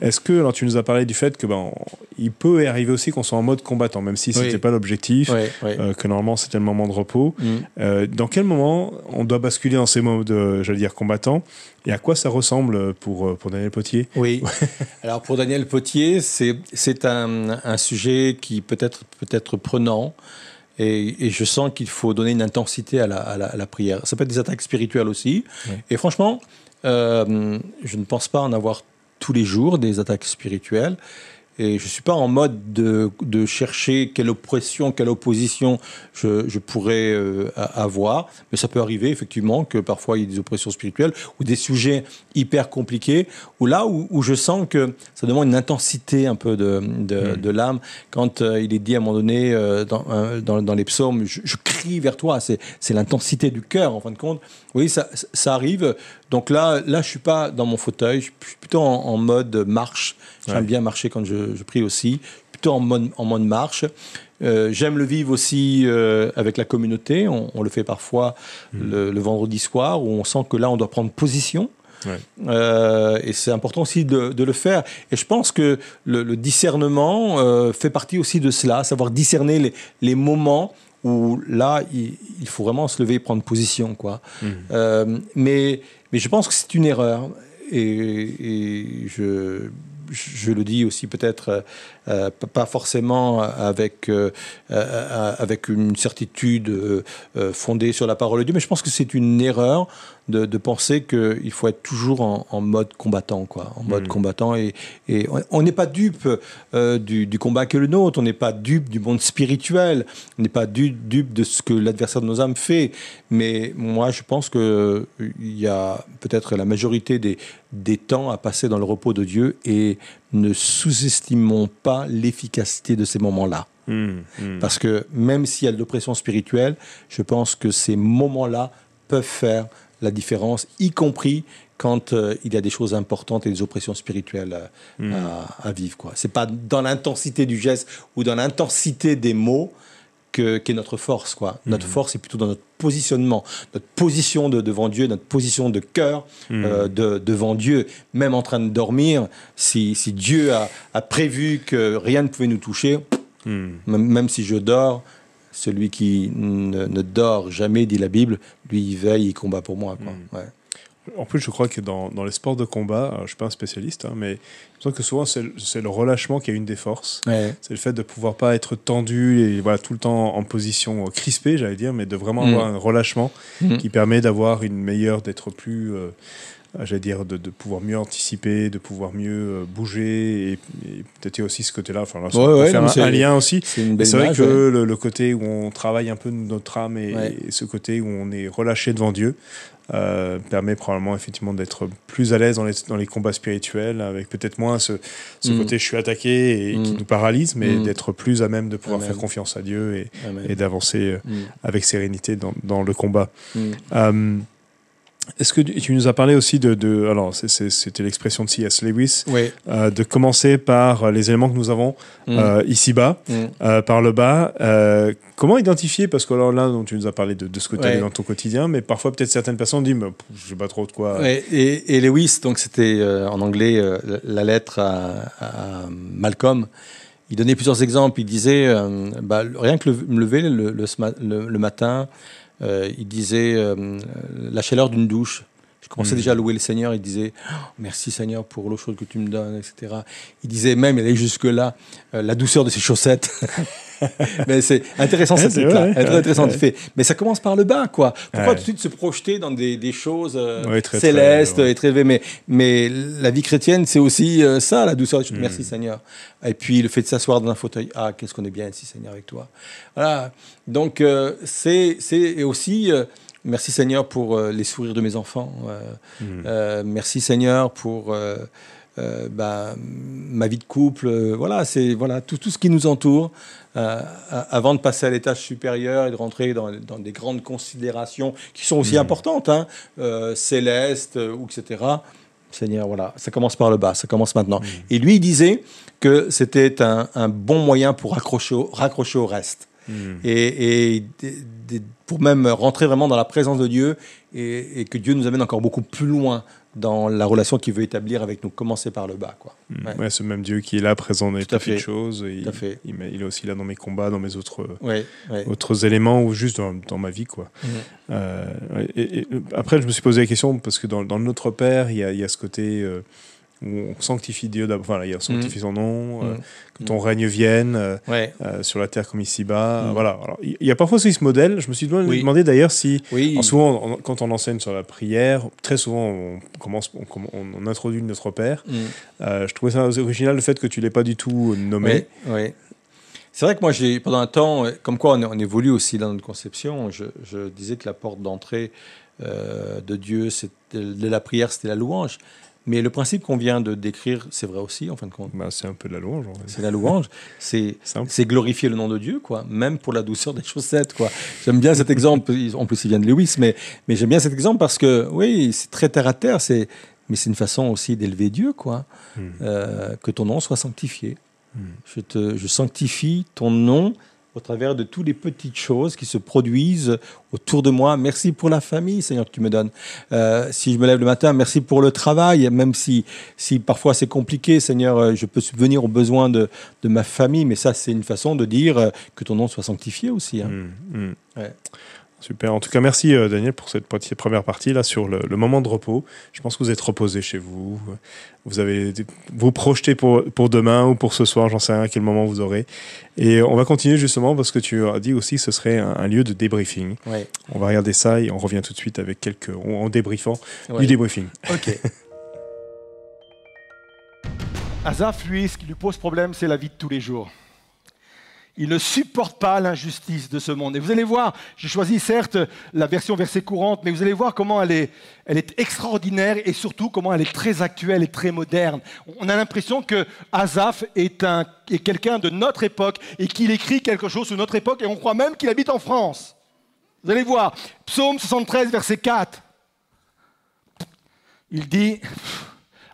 Est-ce que, alors tu nous as parlé du fait que ben, il peut arriver aussi qu'on soit en mode combattant, même si ce n'était pas l'objectif, euh, que normalement c'était le moment de repos. dans quel moment on doit basculer dans ces modes, j'allais dire, combattants et à quoi ça ressemble pour, pour Daniel Potier? Oui. Alors pour Daniel Potier, c'est un, un, sujet qui peut être, peut être prenant. Et, et je sens qu'il faut donner une intensité à la, à, la, prière. Ça peut être des attaques spirituelles aussi. Et franchement, euh, je ne pense pas en avoir tous les jours des attaques spirituelles. Et je ne suis pas en mode de, de, chercher quelle oppression, quelle opposition je, je pourrais euh, avoir. Mais ça peut arriver effectivement que parfois il y ait des oppressions spirituelles ou des sujets hyper compliqués, ou là où, où je sens que ça demande une intensité un peu de, de, mm. de l'âme. Quand euh, il est dit à un moment donné euh, dans, dans, dans, les psaumes, je, je crie vers toi, c'est l'intensité du cœur en fin de compte. Oui, ça, ça arrive. Donc là, là, je suis pas dans mon fauteuil, je suis plutôt en, mode marche. J'aime bien marcher quand je, je, prie aussi. temps en mode, en mode marche. Euh, j'aime le vivre aussi euh, avec la communauté. On, le fait parfois mm. le, vendredi soir où on sent que là, on doit prendre position. Euh, et c'est important aussi de, le faire. Et je pense que le, discernement fait partie aussi de cela, savoir discerner les, les moments où là, il, faut vraiment se lever et prendre position. Quoi. Mm. mais, mais je pense que c'est une erreur. Et, et je, je le dis aussi peut-être euh, pas forcément avec, euh, euh, avec une certitude fondée sur la parole de Dieu, mais je pense que c'est une erreur de, penser qu'il faut être toujours en, mode combattant, quoi, en mode hmm. combattant. Et, et on n'est pas dupe du, combat que le nôtre, on n'est pas dupe du monde spirituel, on n'est pas dupe, de ce que l'adversaire de nos âmes fait. Mais moi, je pense qu'il y a peut-être la majorité des, des temps à passer dans le repos de Dieu et ne sous-estimons pas l'efficacité de ces moments-là. Hmm, hmm. Parce que même s'il y a de l'oppression spirituelle, je pense que ces moments-là peuvent faire la différence, y compris quand euh, il y a des choses importantes et des oppressions spirituelles euh, hmm. à, vivre. Ce n'est pas dans l'intensité du geste ou dans l'intensité des mots qu'est notre force. Quoi. Notre force est plutôt dans notre positionnement, notre position de, devant Dieu, notre position de cœur hmm. euh, de, devant Dieu, même en train de dormir. Si, si Dieu a, a, prévu que rien ne pouvait nous toucher, hmm. même, si je dors, celui qui ne, ne, dort jamais, dit la Bible, lui, il veille, il combat pour moi. Quoi. Ouais. En plus, je crois que dans, dans les sports de combat, je ne suis pas un spécialiste, hein, mais je pense que souvent c'est le, relâchement qui est une des forces. C'est le fait de pouvoir pas être tendu et voilà, tout le temps en position crispée, j'allais dire, mais de vraiment mm. avoir un relâchement mm. qui permet d'avoir une meilleure, d'être plus. Euh, j'allais dire, de, de, pouvoir mieux anticiper, de pouvoir mieux euh, bouger, et, peut-être aussi ce côté-là, enfin, là, ouais, faire un, lien aussi. C'est vrai que le, côté où on travaille un peu notre âme et, et, ce côté où on est relâché devant Dieu, euh, permet probablement effectivement d'être plus à l'aise dans les, dans les combats spirituels, avec peut-être moins ce, ce mm. côté je suis attaqué et qui mm. nous paralyse, mais mm. d'être plus à même de pouvoir faire confiance à Dieu et, et d'avancer euh, avec sérénité dans, dans le combat. Euh, est-ce que tu nous as parlé aussi de, de alors c'était l'expression de C.S. Lewis, euh, de commencer par les éléments que nous avons mm. euh, ici-bas, mm. euh, par le bas. comment identifier Parce que alors là, dont tu nous as parlé de, de ce que tu as dans ton quotidien, mais parfois peut-être certaines personnes disent, je sais pas trop de quoi. Et, Lewis, donc c'était en anglais la lettre à, Malcolm. Il donnait plusieurs exemples. Il disait, bah, rien que me lever le, le matin. Euh, il disait euh, la chaleur d'une douche. Je commençais hmm. déjà à louer le Seigneur. Il disait oh, Merci Seigneur pour l'eau chaude que tu me donnes, etc. Il disait même, il allait jusque-là, euh, la douceur de ses chaussettes. mais c'est intéressant cette là intéressant fait. Mais ça commence par le bas, quoi. Pourquoi tout de suite se projeter dans des, des choses euh, célestes et très élevées? Mais, mais la vie chrétienne, c'est aussi euh, ça, la douceur. Mm. Merci Seigneur. Et puis le fait de s'asseoir dans un fauteuil. Ah, qu'est-ce qu'on est bien ici, Seigneur, avec toi? Voilà. Donc euh, c'est aussi. Merci Seigneur pour les sourires de mes enfants. Mm. merci Seigneur pour bah, ma vie de couple. voilà, c'est voilà tout, tout ce qui nous entoure. Euh, avant de passer à l'étage supérieur et de rentrer dans, des grandes considérations qui sont aussi mmh. importantes, hein, euh, célestes, euh, ou etc. Seigneur, voilà, ça commence par le bas, ça commence maintenant. Mmh. Et lui, il disait que c'était un, bon moyen pour raccrocher au, raccrocher au reste. Mmh. Et, pour même rentrer vraiment dans la présence de Dieu et, et, que Dieu nous amène encore beaucoup plus loin dans la relation qu'il veut établir avec nous, commencer par le bas. Quoi. Ouais. ce même Dieu qui est là, présent dans les petites choses. Il, fait. Il, est aussi là dans mes combats, dans mes autres, autres éléments ou juste dans, ma vie. Quoi. Hmm. Euh, et, après, je me suis posé la question parce que dans, dans Notre Père, il y a, il y a ce côté. Euh, où on sanctifie Dieu d'abord, voilà, il sanctifie son nom, euh, mm. que ton règne vienne euh, euh, sur la terre comme ici-bas. Mm. Voilà. il y a parfois aussi ce modèle. Je me suis demandé d'ailleurs si, souvent, quand on enseigne sur la prière, très souvent, on commence, on, introduit notre Père. Mm. je trouvais ça original le fait que tu l'aies pas du tout nommé. Oui. C'est vrai que moi, j'ai pendant un temps, comme quoi on, évolue aussi dans notre conception, je, je disais que la porte d'entrée de Dieu, de la prière, c'était la louange. Mais le principe qu'on vient de décrire, c'est vrai aussi, en fin de compte. Bah, c'est un peu de la louange. C'est la louange. C'est, c'est glorifier le nom de Dieu, quoi. Même pour la douceur des chaussettes, quoi. J'aime bien cet exemple. En plus, il vient de Lewis, mais, mais j'aime bien cet exemple parce que, oui, c'est très terre à terre. C'est, mais c'est une façon aussi d'élever Dieu, quoi. Hmm. Euh, que ton nom soit sanctifié. Je, te, je sanctifie ton nom au travers de toutes les petites choses qui se produisent autour de moi. Merci pour la famille, Seigneur, que tu me donnes. Euh, si je me lève le matin, merci pour le travail, même si, si parfois c'est compliqué, Seigneur, euh, je peux subvenir aux besoins de, de ma famille, mais ça, c'est une façon de dire euh, que ton nom soit sanctifié aussi. Hein. Mmh, mmh. Ouais. Super. En tout cas, merci euh, Daniel pour cette première partie là sur le, moment de repos. Je pense que vous êtes reposé chez vous. Vous avez vous projetez pour, pour demain ou pour ce soir, j'en sais rien à quel moment vous aurez. Et on va continuer justement parce que tu as dit aussi que ce serait un, lieu de débriefing. On va regarder ça et on revient tout de suite avec quelques en débriefant du débriefing. Ok. Azaf, lui, ce qui lui pose problème, c'est la vie de tous les jours. Il ne supporte pas l'injustice de ce monde. Et vous allez voir, j'ai choisi certes la version verset courante, mais vous allez voir comment elle est, extraordinaire et surtout comment elle est très actuelle et très moderne. On a l'impression que Azaph est, est quelqu'un de notre époque et qu'il écrit quelque chose sur notre époque et on croit même qu'il habite en France. Vous allez voir, psaume 73, verset 4. Il dit,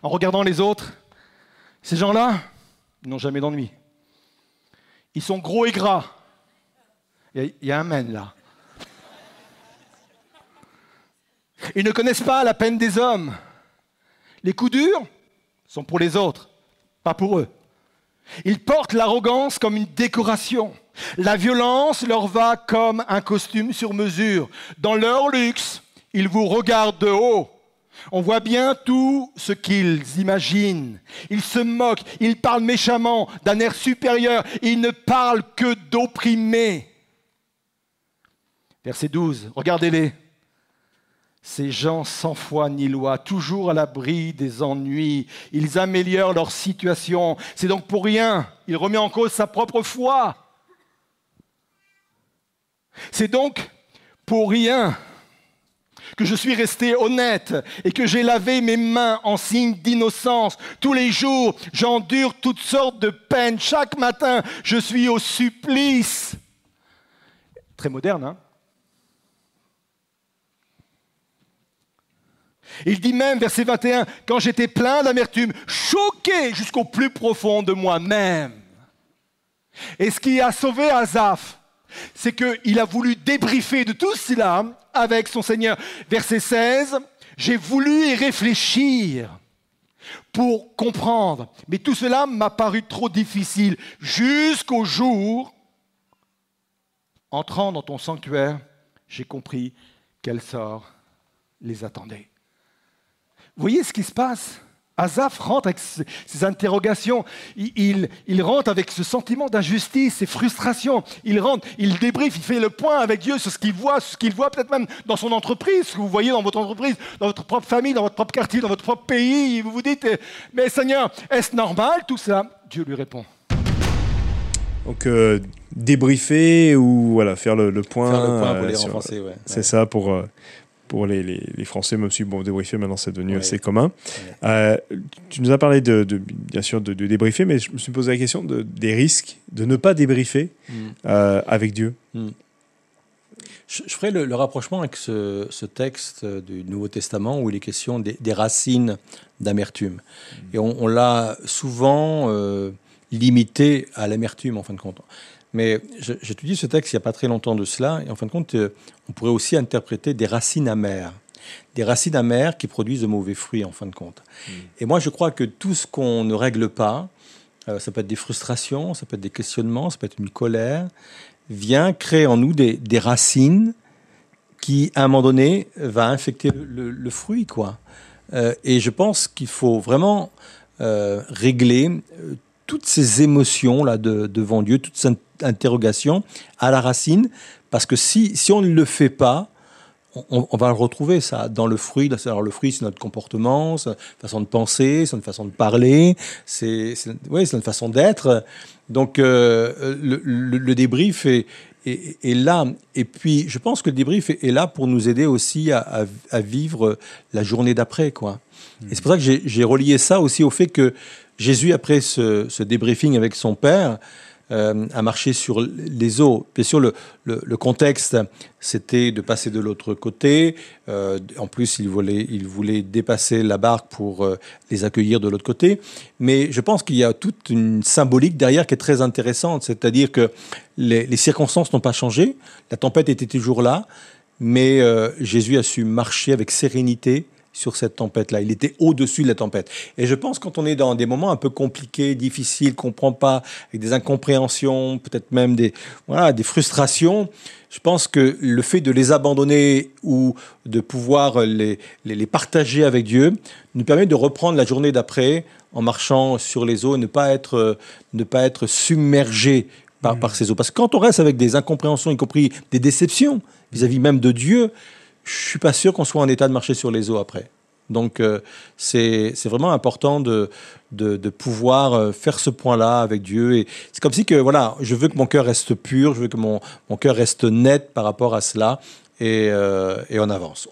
en regardant les autres, ces gens-là, n'ont jamais d'ennui. Ils sont gros et gras. Il y, a un men là. Ils ne connaissent pas la peine des hommes. Les coups durs sont pour les autres, pas pour eux. Ils portent l'arrogance comme une décoration. La violence leur va comme un costume sur mesure. Dans leur luxe, ils vous regardent de haut. On voit bien tout ce qu'ils imaginent. Ils se moquent, ils parlent méchamment, d'un air supérieur. Ils ne parlent que d'opprimés. Verset 12, regardez-les. Ces gens sans foi ni loi, toujours à l'abri des ennuis, ils améliorent leur situation. C'est donc pour rien. Il remet en cause sa propre foi. C'est donc pour rien que je suis resté honnête et que j'ai lavé mes mains en signe d'innocence. Tous les jours, j'endure toutes sortes de peines. Chaque matin, je suis au supplice. Très moderne, hein? Il dit même, verset 21, quand j'étais plein d'amertume, choqué jusqu'au plus profond de moi-même. Et ce qui a sauvé Azaph, c'est qu'il a voulu débriefer de tout cela avec son Seigneur. Verset 16, j'ai voulu y réfléchir pour comprendre, mais tout cela m'a paru trop difficile jusqu'au jour, entrant dans ton sanctuaire, j'ai compris quel sort les attendait. Voyez ce qui se passe? Azaf rentre avec ses interrogations, il, rentre avec ce sentiment d'injustice, ses frustrations, il rentre, il débriefe, il fait le point avec Dieu sur ce qu'il voit, ce qu'il voit peut-être même dans son entreprise, ce que vous voyez dans votre entreprise, dans votre propre famille, dans votre propre quartier, dans votre propre pays. Vous vous dites, mais Seigneur, est-ce normal tout ça? Dieu lui répond. Donc euh, débriefer ou voilà faire le, point. Faire le point pour les renforcer, ouais. C'est ça pour euh, pour les, les, Français, même si bon, débriefer maintenant c'est devenu assez commun. Euh, tu nous as parlé de, bien sûr de, débriefer, mais je me suis posé la question de, des risques de ne pas débriefer mm. euh, avec Dieu. Mm. Je, ferai le, rapprochement avec ce, ce, texte du Nouveau Testament où il est question des, racines d'amertume. Mm. Et on, l'a souvent euh, limité à l'amertume en fin de compte. Mais j'ai étudié ce texte il n'y a pas très longtemps de cela, et en fin de compte, euh, on pourrait aussi interpréter des racines amères. Des racines amères qui produisent de mauvais fruits, en fin de compte. Hmm. Et moi, je crois que tout ce qu'on ne règle pas, euh, ça peut être des frustrations, ça peut être des questionnements, ça peut être une colère, vient créer en nous des, racines qui, à un moment donné, va infecter le, fruit, quoi. Euh, et je pense qu'il faut vraiment régler toutes ces émotions là devant Dieu, toute cette interrogation à la racine, parce que si, si on ne le fait pas, on, va le retrouver ça dans le fruit. Alors le fruit, c'est notre comportement, c'est notre façon de penser, c'est notre façon de parler, c'est ouais, notre façon d'être. Donc euh, le, le, débrief est, est, là. Et puis je pense que le débrief est, là pour nous aider aussi à, à, vivre la journée d'après, quoi. Et c'est pour ça que j'ai relié ça aussi au fait que Jésus, après ce, débriefing avec son Père, euh, à marcher sur les eaux. Bien sûr, le, contexte, c'était de passer de l'autre côté. Euh, en plus, il voulait, dépasser la barque pour euh, les accueillir de l'autre côté. Mais je pense qu'il y a toute une symbolique derrière qui est très intéressante. C'est-à-dire que les circonstances n'ont pas changé. La tempête était toujours là. Mais Jésus a su marcher avec sérénité sur cette tempête-là. Il était au-dessus de la tempête. Et je pense quand on est dans des moments un peu compliqués, difficiles, qu'on comprend pas, avec des incompréhensions, peut-être même des, voilà, des frustrations, je pense que le fait de les abandonner ou de pouvoir les, les, partager avec Dieu nous permet de reprendre la journée d'après en marchant sur les eaux et ne pas être, ne pas être submergé par, par ces eaux. Parce que quand on reste avec des incompréhensions, y compris des déceptions vis-à-vis -vis même de Dieu, je suis pas sûr qu'on soit en état de marcher sur les eaux après. Donc euh, c'est vraiment important de, de, pouvoir euh, faire ce point-là avec Dieu. Et c'est comme si que voilà, je veux que mon cœur reste pur, je veux que mon, mon cœur reste net par rapport à cela, et, euh, et on avance.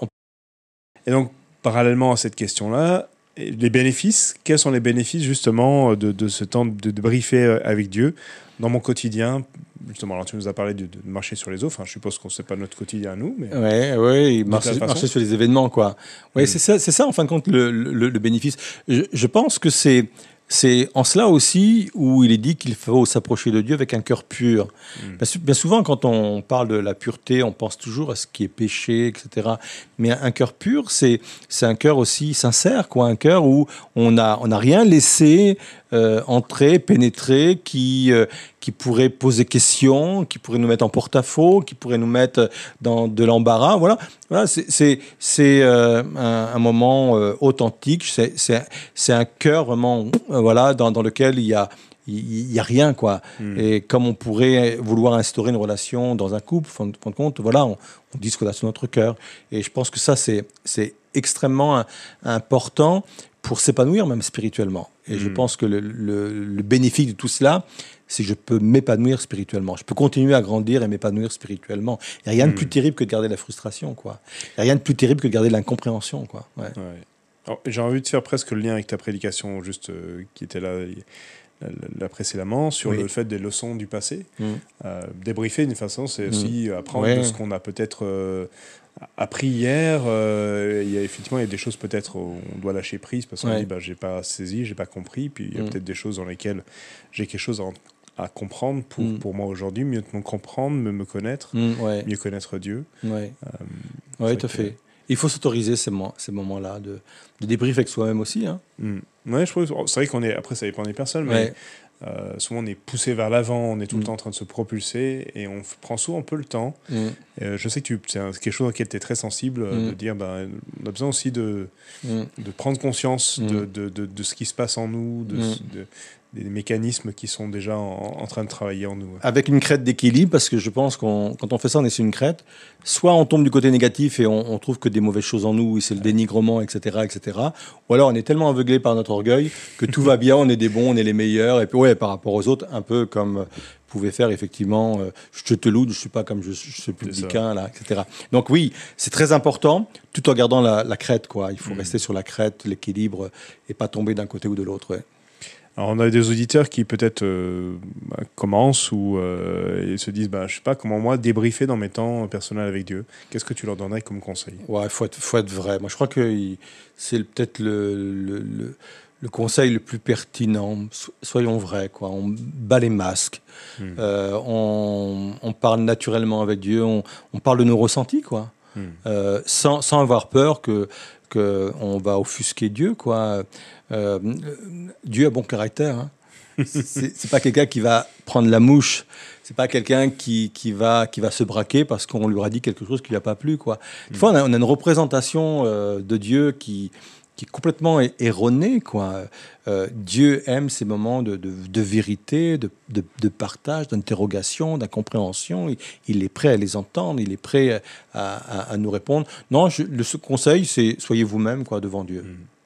Et donc parallèlement à cette question-là, les bénéfices, quels sont les bénéfices justement de, de ce temps de, de briefer avec Dieu dans mon quotidien justement, alors tu nous as parlé de, marcher sur les eaux. Enfin, je suppose qu'on ne sait pas notre quotidien à nous. Mais ouais, ouais, marcher, marcher, sur les événements, quoi. Ouais, mm. c'est ça, c'est ça, en fin de compte, le, le, le bénéfice. Je, je, pense que c'est c'est en cela aussi où il est dit qu'il faut s'approcher de Dieu avec un cœur pur. Mm. Bien souvent, quand on parle de la pureté, on pense toujours à ce qui est péché, etc. Mais un cœur pur, c'est un cœur aussi sincère, quoi. Un cœur où on n'a on a rien laissé euh, entrer, pénétrer, qui, euh, qui pourrait poser question, qui pourrait nous mettre en porte-à-faux, qui pourrait nous mettre dans de l'embarras. Voilà, voilà c'est euh, un, un, moment authentique, c'est un cœur vraiment voilà, dans, dans lequel il y a il n'y a rien, quoi. Hmm. Et comme on pourrait vouloir instaurer une relation dans un couple, fin de compte, voilà, on, on dit ce qu'on a sur notre cœur. Et je pense que ça, c'est extrêmement important pour s'épanouir même spirituellement. Et je hmm. pense que le, le, bénéfice de tout cela, c'est que je peux m'épanouir spirituellement. Je peux continuer à grandir et m'épanouir spirituellement. Il n'y a rien de plus hmm. terrible que de garder la frustration, quoi. Il n'y a rien de plus terrible que de garder l'incompréhension, quoi. J'ai envie de faire presque le lien avec ta prédication, juste euh, qui était là là, précédemment, sur le fait des leçons du passé. Hmm. Euh, débriefer d'une façon, c'est aussi apprendre de ce qu'on a peut-être euh, appris hier, euh, il y a effectivement il y a des choses peut-être où on doit lâcher prise parce qu'on dit bah, j'ai pas saisi, j'ai pas compris. Puis il y a mm. peut-être des choses dans lesquelles j'ai quelque chose à, comprendre pour, mm. pour moi aujourd'hui, mieux me comprendre, mieux me connaître, mm, mieux connaître Dieu. Oui, euh, tout à fait. Il faut s'autoriser ces, ces moments-là de, de débrief avec soi-même aussi. Hein. Ouais, je trouve. C'est vrai qu'on est. Après, ça dépend des personnes, mais euh, souvent, on est poussé vers l'avant, on est tout le mm. temps en train de se propulser et on prend souvent un peu le temps. Mm. Euh, je sais que c'est quelque chose auquel tu es très sensible, euh, de mm. dire ben, on a besoin aussi de, de prendre conscience de, de, de, ce qui se passe en nous, de, des mécanismes qui sont déjà en, train de travailler en nous. Avec une crête d'équilibre, parce que je pense qu'on quand on fait ça, on est sur une crête. Soit on tombe du côté négatif et on, trouve que des mauvaises choses en nous, c'est le dénigrement, etc., etc. Ou alors on est tellement aveuglé par notre orgueil que tout va bien, on est des bons, on est les meilleurs. Et puis ouais, par rapport aux autres, un peu comme pouvait faire effectivement, euh, je te loue, je suis pas comme je, je suis publicain là, etc. Donc oui, c'est très important, tout en gardant la, crête quoi. Il faut mm. rester sur la crête, l'équilibre et pas tomber d'un côté ou de l'autre. Ouais. Alors on a des auditeurs qui peut-être euh, bah, commencent ou euh, se disent, bah, je sais pas comment moi débriefer dans mes temps personnels avec Dieu. Qu'est-ce que tu leur donnerais comme conseil? Ouais, faut être, faut être vrai. Moi, je crois que c'est peut-être le, le, le, conseil le plus pertinent. Soyons vrais, quoi. On bat les masques. Hmm. Euh, on, on, parle naturellement avec Dieu. On, on parle de nos ressentis, quoi. Hmm. sans, sans avoir peur que qu'on va offusquer Dieu, quoi. Euh, Dieu a bon caractère. Hein. c'est pas quelqu'un qui va prendre la mouche. C'est pas quelqu'un qui, qui, va, qui va se braquer parce qu'on lui aura dit quelque chose qui lui a pas plu. Quoi. Des fois, on a, on a une représentation euh, de Dieu qui, qui est complètement erronée. Quoi. Euh, Dieu aime ces moments de, de, vérité, de, de partage, d'interrogation, d'incompréhension. Il, il, est prêt à les entendre, il est prêt à, à, nous répondre. Non, je, le conseil, c'est soyez vous-même quoi devant Dieu. Mm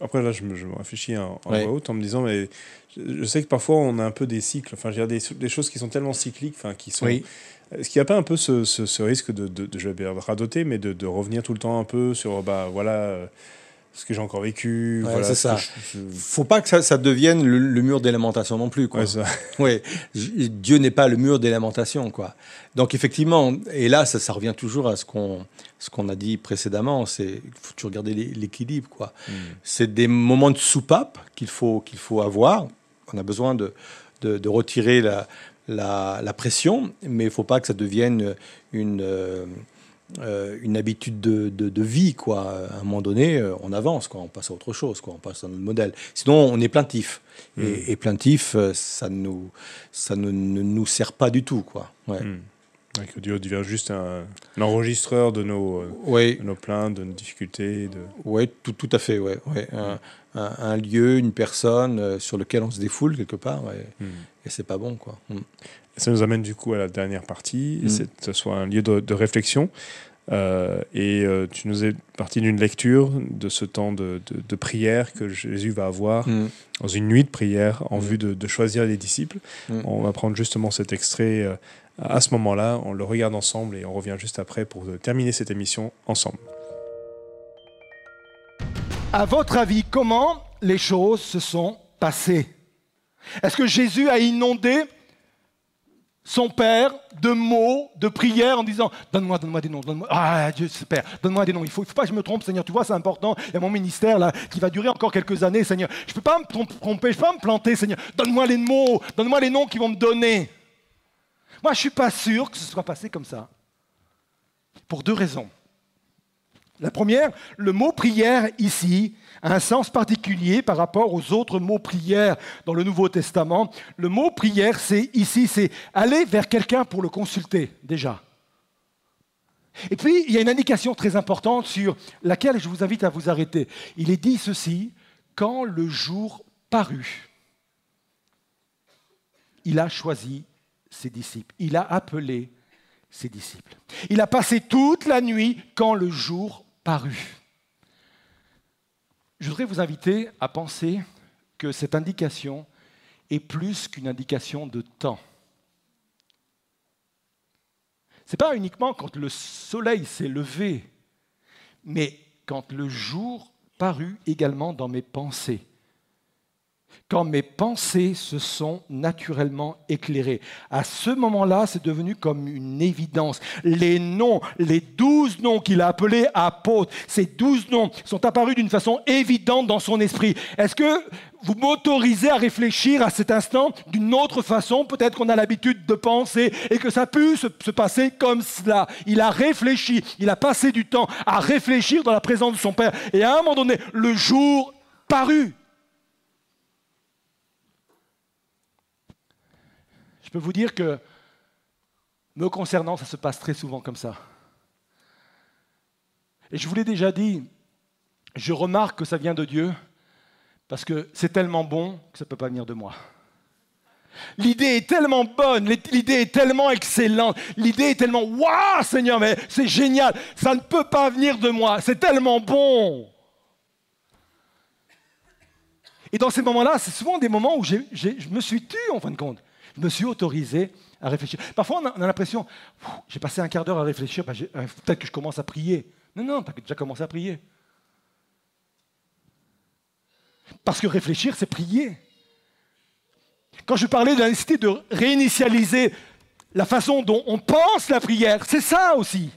après, là, je me, réfléchis en, voix haute en me disant, mais je, sais que parfois, on a un peu des cycles. Enfin, j'ai des, des choses qui sont tellement cycliques, enfin, qui sont. Est-ce qu'il n'y a pas un peu ce, ce, risque de, de, je vais radoter, mais de, de, revenir tout le temps un peu sur, bah voilà, euh, ce que j'ai encore vécu. Ouais, voilà, c'est ce ça. que je- je- Faut pas que ça, ça devienne le, le mur des lamentations non plus. Quoi. Ouais, ça. Ouais, J- Dieu n'est pas le mur des lamentations, quoi. Donc effectivement, et là, ça, ça revient toujours à ce qu'on ce qu'on a dit précédemment, c'est il faut toujours garder l'é- l'équilibre, quoi. Mm. C'est des moments de soupape qu'il faut qu'il faut avoir. On a besoin de de, de retirer la, la la pression, mais il faut pas que ça devienne une euh, euh, une habitude de, de, de vie, quoi. À un moment donné, euh, on avance, quoi. On passe à autre chose, quoi. On passe à un autre modèle. Sinon, on est plaintif. Et, et plaintif, euh, ça nous, ça ne, ne nous sert pas du tout, quoi. Ouais. Mm. Ouais, que Dieu devient juste un, un enregistreur de nos, Ouais, de nos plaintes, de nos difficultés. De... ouais, tout, tout à fait, ouais. ouais. Un, un- un lieu, une personne euh, sur lequel on se défoule quelque part, ouais. Mm. Et c'est pas bon, quoi. Mm. Ça nous amène du coup à la dernière partie, Mm. c'est que ce soit un lieu de, de réflexion. Euh, et euh, tu nous es parti d'une lecture de ce temps de, de- de prière que Jésus va avoir Mm. dans une nuit de prière en Mm. vue de, de choisir les disciples. Mm. On va prendre justement cet extrait euh, à ce moment-là, on le regarde ensemble et on revient juste après pour euh, terminer cette émission ensemble. À votre avis, comment les choses se sont passées? Est-ce que Jésus a inondé son Père de mots, de prières en disant Donne-moi, donne-moi des noms, donne-moi. Ah, Dieu, c'est Père, donne-moi des noms. Il ne faut, faut pas que je me trompe, Seigneur. Tu vois, c'est important. Il y a mon ministère là qui va durer encore quelques années, Seigneur. Je ne peux pas me tromper, je ne peux pas me planter, Seigneur. Donne-moi les mots, donne-moi les noms qu'ils vont me donner. Moi, je ne suis pas sûr que ce soit passé comme ça. Pour deux raisons. La première, le mot prière ici a un sens particulier par rapport aux autres mots prière dans le Nouveau Testament. Le mot prière, c'est ici, c'est aller vers quelqu'un pour le consulter, déjà. Et puis, il y a une indication très importante sur laquelle je vous invite à vous arrêter. Il est dit ceci, quand le jour parut, il a choisi ses disciples, il a appelé ses disciples. Il a passé toute la nuit quand le jour parut. Je voudrais vous inviter à penser que cette indication est plus qu'une indication de temps. Ce n'est pas uniquement quand le soleil s'est levé, mais quand le jour parut également dans mes pensées quand mes pensées se sont naturellement éclairées. À ce moment-là, c'est devenu comme une évidence. Les noms, les douze noms qu'il a appelés apôtres, ces douze noms sont apparus d'une façon évidente dans son esprit. Est-ce que vous m'autorisez à réfléchir à cet instant d'une autre façon Peut-être qu'on a l'habitude de penser et que ça pu se, se passer comme cela? Il a réfléchi, il a passé du temps à réfléchir dans la présence de son Père. Et à un moment donné, le jour parut. Je peux vous dire que, me concernant, ça se passe très souvent comme ça. Et je vous l'ai déjà dit, je remarque que ça vient de Dieu parce que c'est tellement bon que ça ne peut pas venir de moi. L'idée est tellement bonne, l'idée est tellement excellente, l'idée est tellement Waouh, Seigneur, mais c'est génial, ça ne peut pas venir de moi, c'est tellement bon. Et dans ces moments-là, c'est souvent des moments où je me suis tu en fin de compte. Me suis autorisé à réfléchir. Parfois, on a, on a l'impression, j'ai passé un quart d'heure à réfléchir, bah, euh, peut-être que je commence à prier. Non, non, tu as déjà commencé à prier. Parce que réfléchir, c'est prier. Quand je parlais de la nécessité de réinitialiser la façon dont on pense la prière, c'est ça aussi.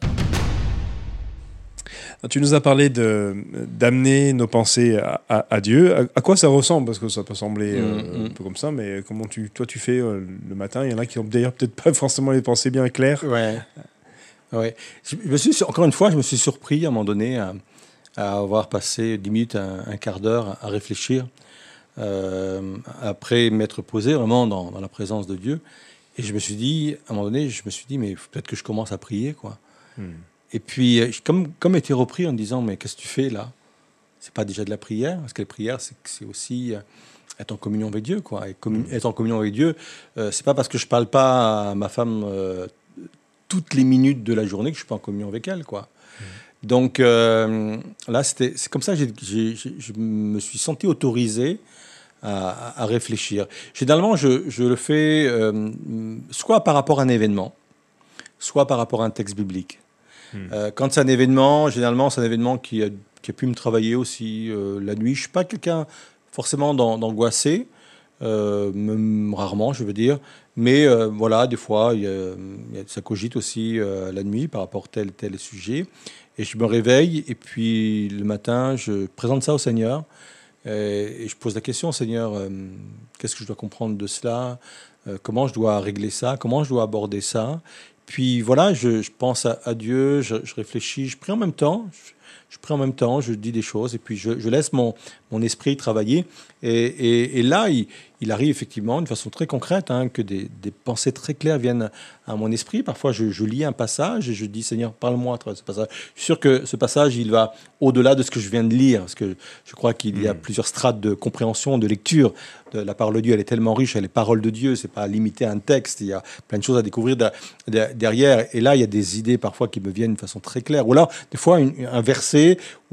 Tu nous as parlé de- d'amener nos pensées à, à- à Dieu. À, à quoi ça ressemble? Parce que ça peut sembler euh, Mm, un peu comme ça, mais comment tu, toi tu fais euh, le matin? Il y en a qui ont d'ailleurs peut-être pas forcément les pensées bien claires. Ouais. Ouais. Je me suis, sur- encore une fois, je me suis surpris à un moment donné à, avoir passé 10 minutes, un, un quart d'heure à réfléchir, euh, après m'être posé vraiment dans, dans la présence de Dieu. Et je me suis dit, à un moment donné, je me suis dit, mais peut-être que je commence à prier, quoi. Hmm. Et puis, euh, comme, comme été repris en me disant, mais qu'est-ce que tu fais là? C'est pas déjà de la prière, parce que la prière, c'est aussi euh, être en communion avec Dieu, quoi. Et commu- être en communion avec Dieu, euh, c'est pas parce que je parle pas à ma femme euh, toutes les minutes de la journée que je suis pas en communion avec elle, quoi. Donc euh, là, c'est comme ça que je me suis senti autorisé à, réfléchir. Généralement, je, je le fais soit par rapport à un événement, soit par rapport à un texte biblique. Euh, quand c'est un événement, généralement, c'est un événement qui a pu me travailler aussi la nuit. Je suis pas quelqu'un forcément d'angoissé, rarement, je veux dire. Mais voilà, des fois, ça cogite aussi la nuit par rapport à tel tel sujet. Et je me réveille et puis le matin, je présente ça au Seigneur. Et, je pose la question, Seigneur, euh, qu'est-ce que je dois comprendre de cela? Euh, Comment je dois régler ça? Comment je dois aborder ça? Puis voilà, je, pense à, Dieu, je, réfléchis, je prie en même temps. Prie en même temps, je dis des choses et puis je, laisse mon, mon esprit travailler. Et, et là, il, il arrive effectivement de façon très concrète hein, que des, pensées très claires viennent à mon esprit. Parfois, je, lis un passage et je dis Seigneur, parle-moi à ce passage. Je suis sûr que ce passage, il va au-delà de ce que je viens de lire, parce que je crois qu'il y a hmm. plusieurs strates de compréhension, de lecture. De la parole de Dieu, elle est tellement riche, elle est parole de Dieu, c'est pas limité à un texte. Il y a plein de choses à découvrir derrière. Et là, il y a des idées parfois qui me viennent de façon très claire. Ou là, des fois, un verset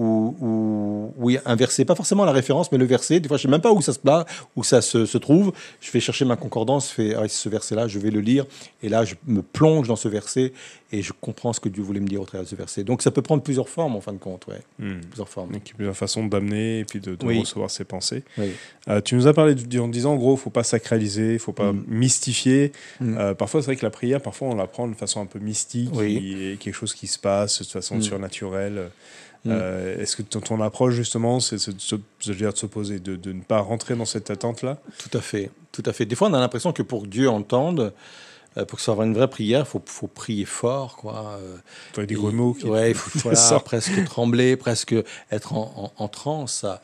ou, oui, un verset, pas forcément la référence, mais le verset. Des fois, je sais même pas où ça se place, où ça se, trouve. Je vais chercher ma concordance, je fais ah, ce verset-là, je vais le lire, et là, je me plonge dans ce verset et je comprends ce que Dieu voulait me dire au travers de ce verset. Donc, ça peut prendre plusieurs formes en fin de compte, ouais. Hmm. Plusieurs formes. Donc, plusieurs façons d'amener et puis de, recevoir ses pensées. Euh, tu nous as parlé en disant, en gros, faut pas sacraliser, faut pas hmm. mystifier. Hmm. Euh, parfois, c'est vrai que la prière, parfois, on la prend de façon un peu mystique, et quelque chose qui se passe de façon surnaturelle. Mm. Euh, est-ce que ton, approche, justement, c'est de, se, de se poser, de, de, ne pas rentrer dans cette attente-là? Tout à fait. Tout à fait. Des fois, on a l'impression que pour que Dieu entende, euh, pour que ça soit une vraie prière, il faut, faut, prier fort. Quoi. Euh, il faut des gros mots. Qui... Ouais, il faut presque trembler, presque être en, en, transe. Ça,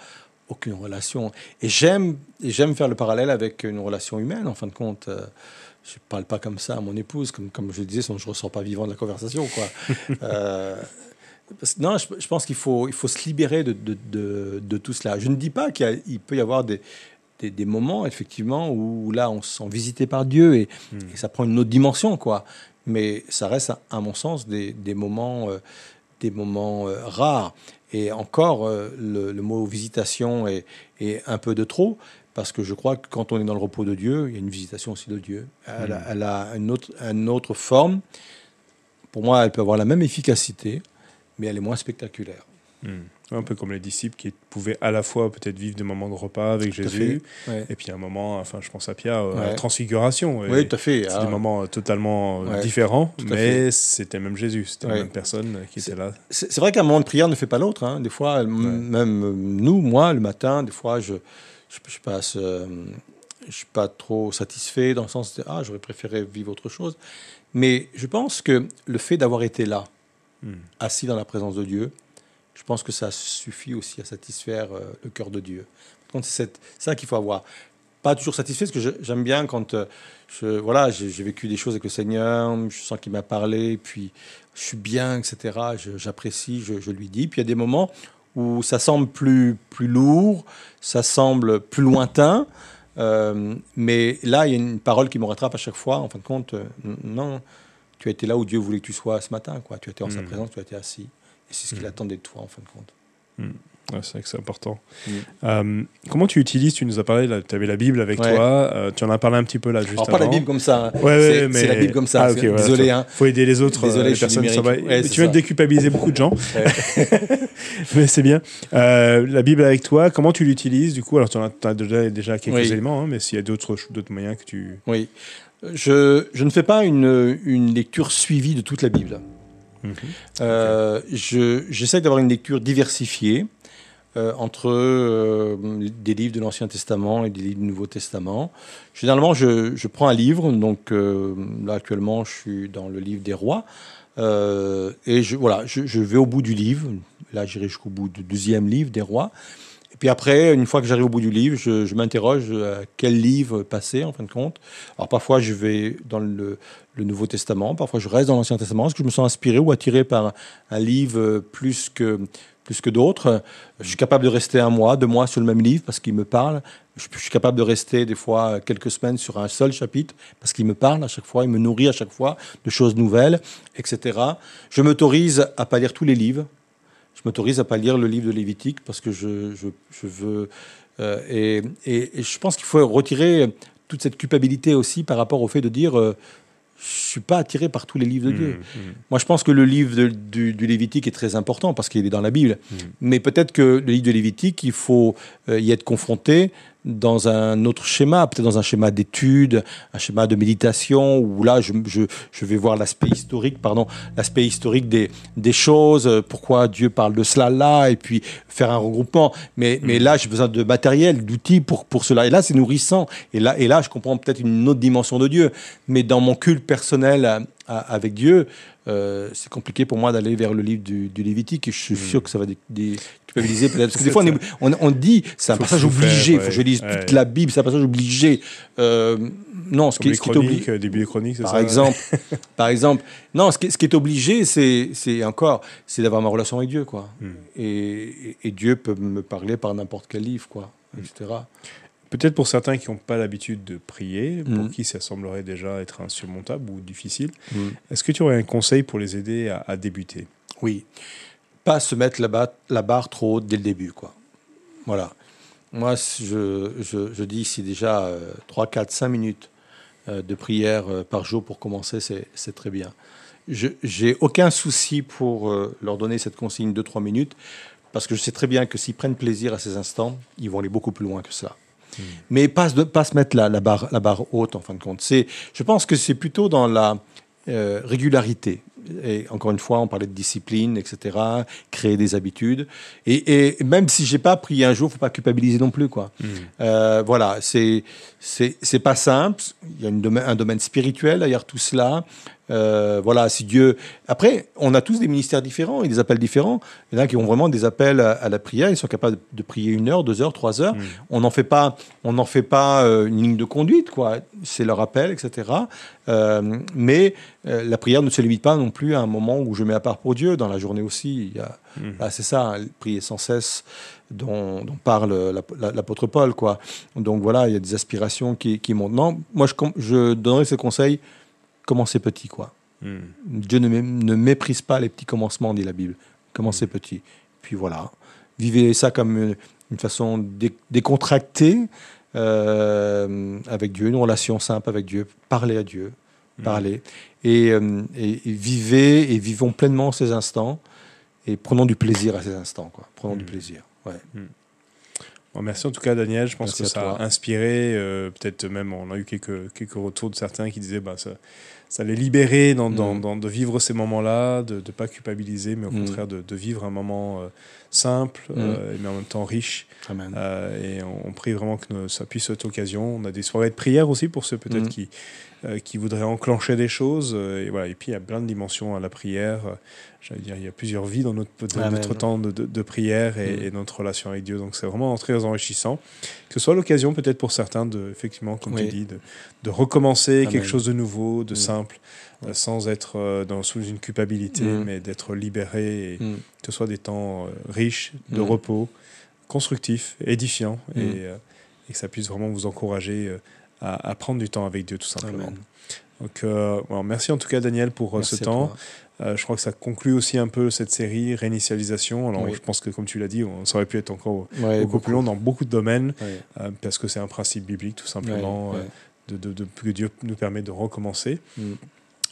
aucune relation. Et j'aime, faire le parallèle avec une relation humaine, en fin de compte. je ne parle pas comme ça à mon épouse, comme, comme je le disais, sinon je ne ressors pas vivant de la conversation. Quoi. non, je, pense qu'il faut, il faut se libérer de, de, de, tout cela. Je ne dis pas qu'il peut y avoir des, des, moments, effectivement, où là, on se sent visité par Dieu et, hmm. ça prend une autre dimension, quoi. Mais ça reste, à, mon sens, des, des moments, euh, des moments euh, rares. Et encore, euh, le, mot visitation est, est, un peu de trop, parce que je crois que quand on est dans le repos de Dieu, il y a une visitation aussi de Dieu. Elle, a, hmm. elle a une, autre, une autre forme. Pour moi, elle peut avoir la même efficacité mais elle est moins spectaculaire. Hmm. Un peu comme les disciples qui pouvaient à la fois peut-être vivre des moments de repas avec Jésus, et puis un moment, enfin je pense à Pierre, euh, la transfiguration. Oui, tout à fait. C'est des ah. moments euh, totalement euh, différents, mais c'était même Jésus, c'était la même personne qui était là. C'est vrai qu'un moment de prière ne fait pas l'autre. Hein. Des fois, même nous, moi, le matin, des fois, je, je, je passe, je suis pas trop satisfait dans le sens de ah, j'aurais préféré vivre autre chose. Mais je pense que le fait d'avoir été là, Hmm. assis dans la présence de Dieu, je pense que ça suffit aussi à satisfaire euh, le cœur de Dieu. C'est ça qu'il faut avoir. Pas toujours satisfait, parce que j'aime bien quand euh, je, voilà, j'ai vécu des choses avec le Seigneur, je sens qu'il m'a parlé, puis je suis bien, etc. J'apprécie, je, lui dis. Puis il y a des moments où ça semble plus, plus lourd, ça semble plus lointain, euh, mais là, il y a une parole qui me rattrape à chaque fois. En fin de compte, non, tu as été là où Dieu voulait que tu sois ce matin. Quoi. Tu étais en sa mm. présence, tu as été assis. Et c'est ce qu'il mm. attendait de toi, en fin de compte. Mm. c'est vrai que c'est important. Euh, comment tu utilises Tu nous as parlé, tu avais la Bible avec toi. Euh, tu en as parlé un petit peu là juste Alors, pas la Bible comme ça. Hein. Ouais, c'est la Bible comme ça. Ah, désolé. Hein. faut aider les autres désolé, euh, personnes. tu viens de déculpabiliser beaucoup de gens. mais c'est bien. la Bible avec toi, comment tu l'utilises du coup? Alors, tu as, déjà, déjà quelques éléments, hein, mais s'il y a d'autres moyens que tu. Oui. Je, je, ne fais pas une, une, lecture suivie de toute la Bible. Mhm. Euh, J'essaie d'avoir une lecture diversifiée euh, entre euh, des livres de l'Ancien Testament et des livres du Nouveau Testament. Généralement, je, je prends un livre. Donc là, actuellement, je suis dans le livre des rois. et je, voilà, je, je, vais au bout du livre. Là, j'irai jusqu'au bout du deuxième livre des rois. Puis après, une fois que j'arrive au bout du livre, je, m'interroge à quel livre passer, en fin de compte. Alors parfois, je vais dans le, Nouveau Testament, parfois je reste dans l'Ancien Testament, parce que je me sens inspiré ou attiré par un livre plus que, plus que d'autres. Je suis capable de rester un mois, deux mois sur le même livre parce qu'il me parle. Je, suis capable de rester des fois quelques semaines sur un seul chapitre parce qu'il me parle à chaque fois, il me nourrit à chaque fois de choses nouvelles, etc. Je m'autorise à pas lire tous les livres je m'autorise à pas lire le livre de Lévitique parce que je, je, veux. Euh, et, et, je pense qu'il faut retirer toute cette culpabilité aussi par rapport au fait de dire euh, je suis pas attiré par tous les livres de Dieu. Moi, je pense que le livre du, Lévitique est très important parce qu'il est dans la Bible. Mais peut-être que le livre de Lévitique, il faut euh, y être confronté dans un autre schéma, peut-être dans un schéma d'étude, un schéma de méditation, où là, je, je, je vais voir l'aspect historique, pardon, l'aspect historique des, des choses, euh, pourquoi Dieu parle de cela là, et puis faire un regroupement. Mais, mais là, j'ai besoin de matériel, d'outils pour, pour cela. Et là, c'est nourrissant. Et là, et là, je comprends peut-être une autre dimension de Dieu. Mais dans mon culte personnel avec Dieu, euh, c'est compliqué pour moi d'aller vers le livre du, du Lévitique. Et je suis sûr que ça va déculpabiliser peut-être. Parce que des fois, on, on, dit, c'est un passage obligé. Il faut que je lise toute la Bible, c'est un passage obligé. Euh, non, ce qui, ce qui, est obligé. Euh, début des chroniques, par exemple, par exemple, non, ce qui, ce qui est obligé, c'est, c'est encore, c'est d'avoir ma relation avec Dieu, quoi. Hmm. Et, et, Dieu peut me parler par n'importe quel livre, quoi, etc. Peut-être pour certains qui n'ont pas l'habitude de prier, pour mm. qui ça semblerait déjà être insurmontable ou difficile, est-ce que tu aurais un conseil pour les aider à, débuter? Oui. Pas se mettre la, la, barre trop haute dès le début. Quoi. Voilà. Moi, je, je, dis si déjà 3, 4, 5 minutes euh, de prière euh, par jour pour commencer, c'est très bien. Je n'ai aucun souci pour euh, leur donner cette consigne de 3 minutes, parce que je sais très bien que s'ils prennent plaisir à ces instants, ils vont aller beaucoup plus loin que cela. Mais pas, de, pas se mettre la, la, barre, la barre haute, en fin de compte. Je pense que c'est plutôt dans la euh, régularité. Et encore une fois, on parlait de discipline, etc., créer des habitudes. Et, même si j'ai pas pris un jour, faut pas culpabiliser non plus, quoi. Hmm. Euh, voilà, c'est c'est pas simple. Il y a une un domaine spirituel derrière tout cela. Euh, voilà, si Dieu. Après, on a tous des ministères différents et des appels différents. Il y en a qui ont vraiment des appels à, la prière. Ils sont capables de prier une heure, deux heures, trois heures. Hmm. On n'en fait pas, on n'en fait pas euh, une ligne de conduite, quoi. C'est leur appel, etc. Euh, mais la prière ne se limite pas non plus à un moment où je mets à part pour Dieu. Dans la journée aussi, il y a, hmm. bah, c'est ça, hein, prier sans cesse. Dont, parle l'apôtre Paul, quoi. Donc voilà, il y a des aspirations qui, qui montent. Non, moi je, je donnerais ces conseils commencez petit, quoi. Hmm. Dieu ne, ne, méprise pas les petits commencements, dit la Bible. Commencez hmm. petit. Puis voilà. Vivez ça comme une, façon décontractée euh, avec Dieu, une relation simple avec Dieu. Parlez à Dieu. Hmm. Parlez. Euh, et, vivez et vivons pleinement ces instants. Et prenons du plaisir à ces instants, quoi. Prenons du plaisir. Ouais merci en tout cas, Daniel. Je pense que ça a inspiré. Euh, peut-être même, on a eu quelques, quelques retours de certains qui disaient bah, ça, ça les libérer dans, mm. de vivre ces moments-là, de ne pas culpabiliser, mais au mm. contraire de, vivre un moment euh, simple, mm. euh, mais en même temps riche. et on, prie vraiment que ça puisse être l'occasion. On a des soirées de prière aussi pour ceux peut-être qui, qui voudraient enclencher des choses. et, voilà. et puis, il y a plein de dimensions à la prière dire, il y a plusieurs vies dans notre, notre temps de, prière mm. et, notre relation avec Dieu. Donc c'est vraiment très enrichissant. Que ce soit l'occasion peut-être pour certains de, effectivement, comme tu dis, de, de recommencer quelque chose de nouveau, de mm. simple, euh, sans être euh, dans, sous une culpabilité, mm. mais d'être libéré et que ce soit des temps euh, riches, de repos, constructifs, édifiants et, et, que ça puisse vraiment vous encourager à, prendre du temps avec Dieu tout simplement. Donc, merci en tout cas Daniel pour ce temps. Euh, je crois que ça conclut aussi un peu cette série réinitialisation. Alors, je pense que, comme tu l'as dit, on, ça aurait pu être encore beaucoup, plus long dans beaucoup de domaines, euh, parce que c'est un principe biblique, tout simplement, euh, de, de, que Dieu nous permet de recommencer.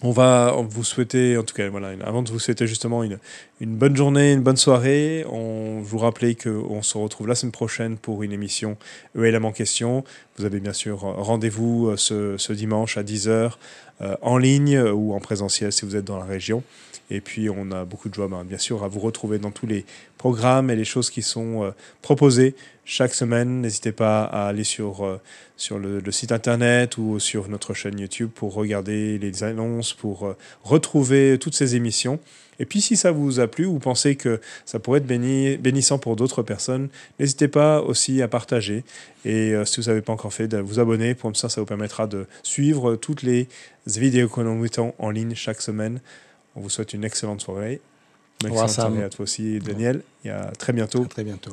On va vous souhaiter, en tout cas, voilà, avant de vous souhaiter justement une, une bonne journée, une bonne soirée, on vous rappeler qu'on se retrouve la semaine prochaine pour une émission ELM en question. Vous avez bien sûr rendez-vous ce, ce dimanche à 10h euh, en ligne ou en présentiel si vous êtes dans la région. Et puis, on a beaucoup de joie, bien sûr, à vous retrouver dans tous les programmes et les choses qui sont euh, proposées chaque semaine. N'hésitez pas à aller sur, euh, sur le, site internet ou sur notre chaîne YouTube pour regarder les annonces, pour retrouver toutes ces émissions. Et puis si ça vous a plu ou pensez que ça pourrait être bénissant pour d'autres personnes, n'hésitez pas aussi à partager. Et euh, si vous n'avez pas encore fait, de vous abonner. Pour ça, ça vous permettra de suivre toutes les vidéos que nous mettons en ligne chaque semaine. On vous souhaite une excellente soirée. Une excellente soirée à toi aussi, Daniel. Et à très bientôt. À très bientôt.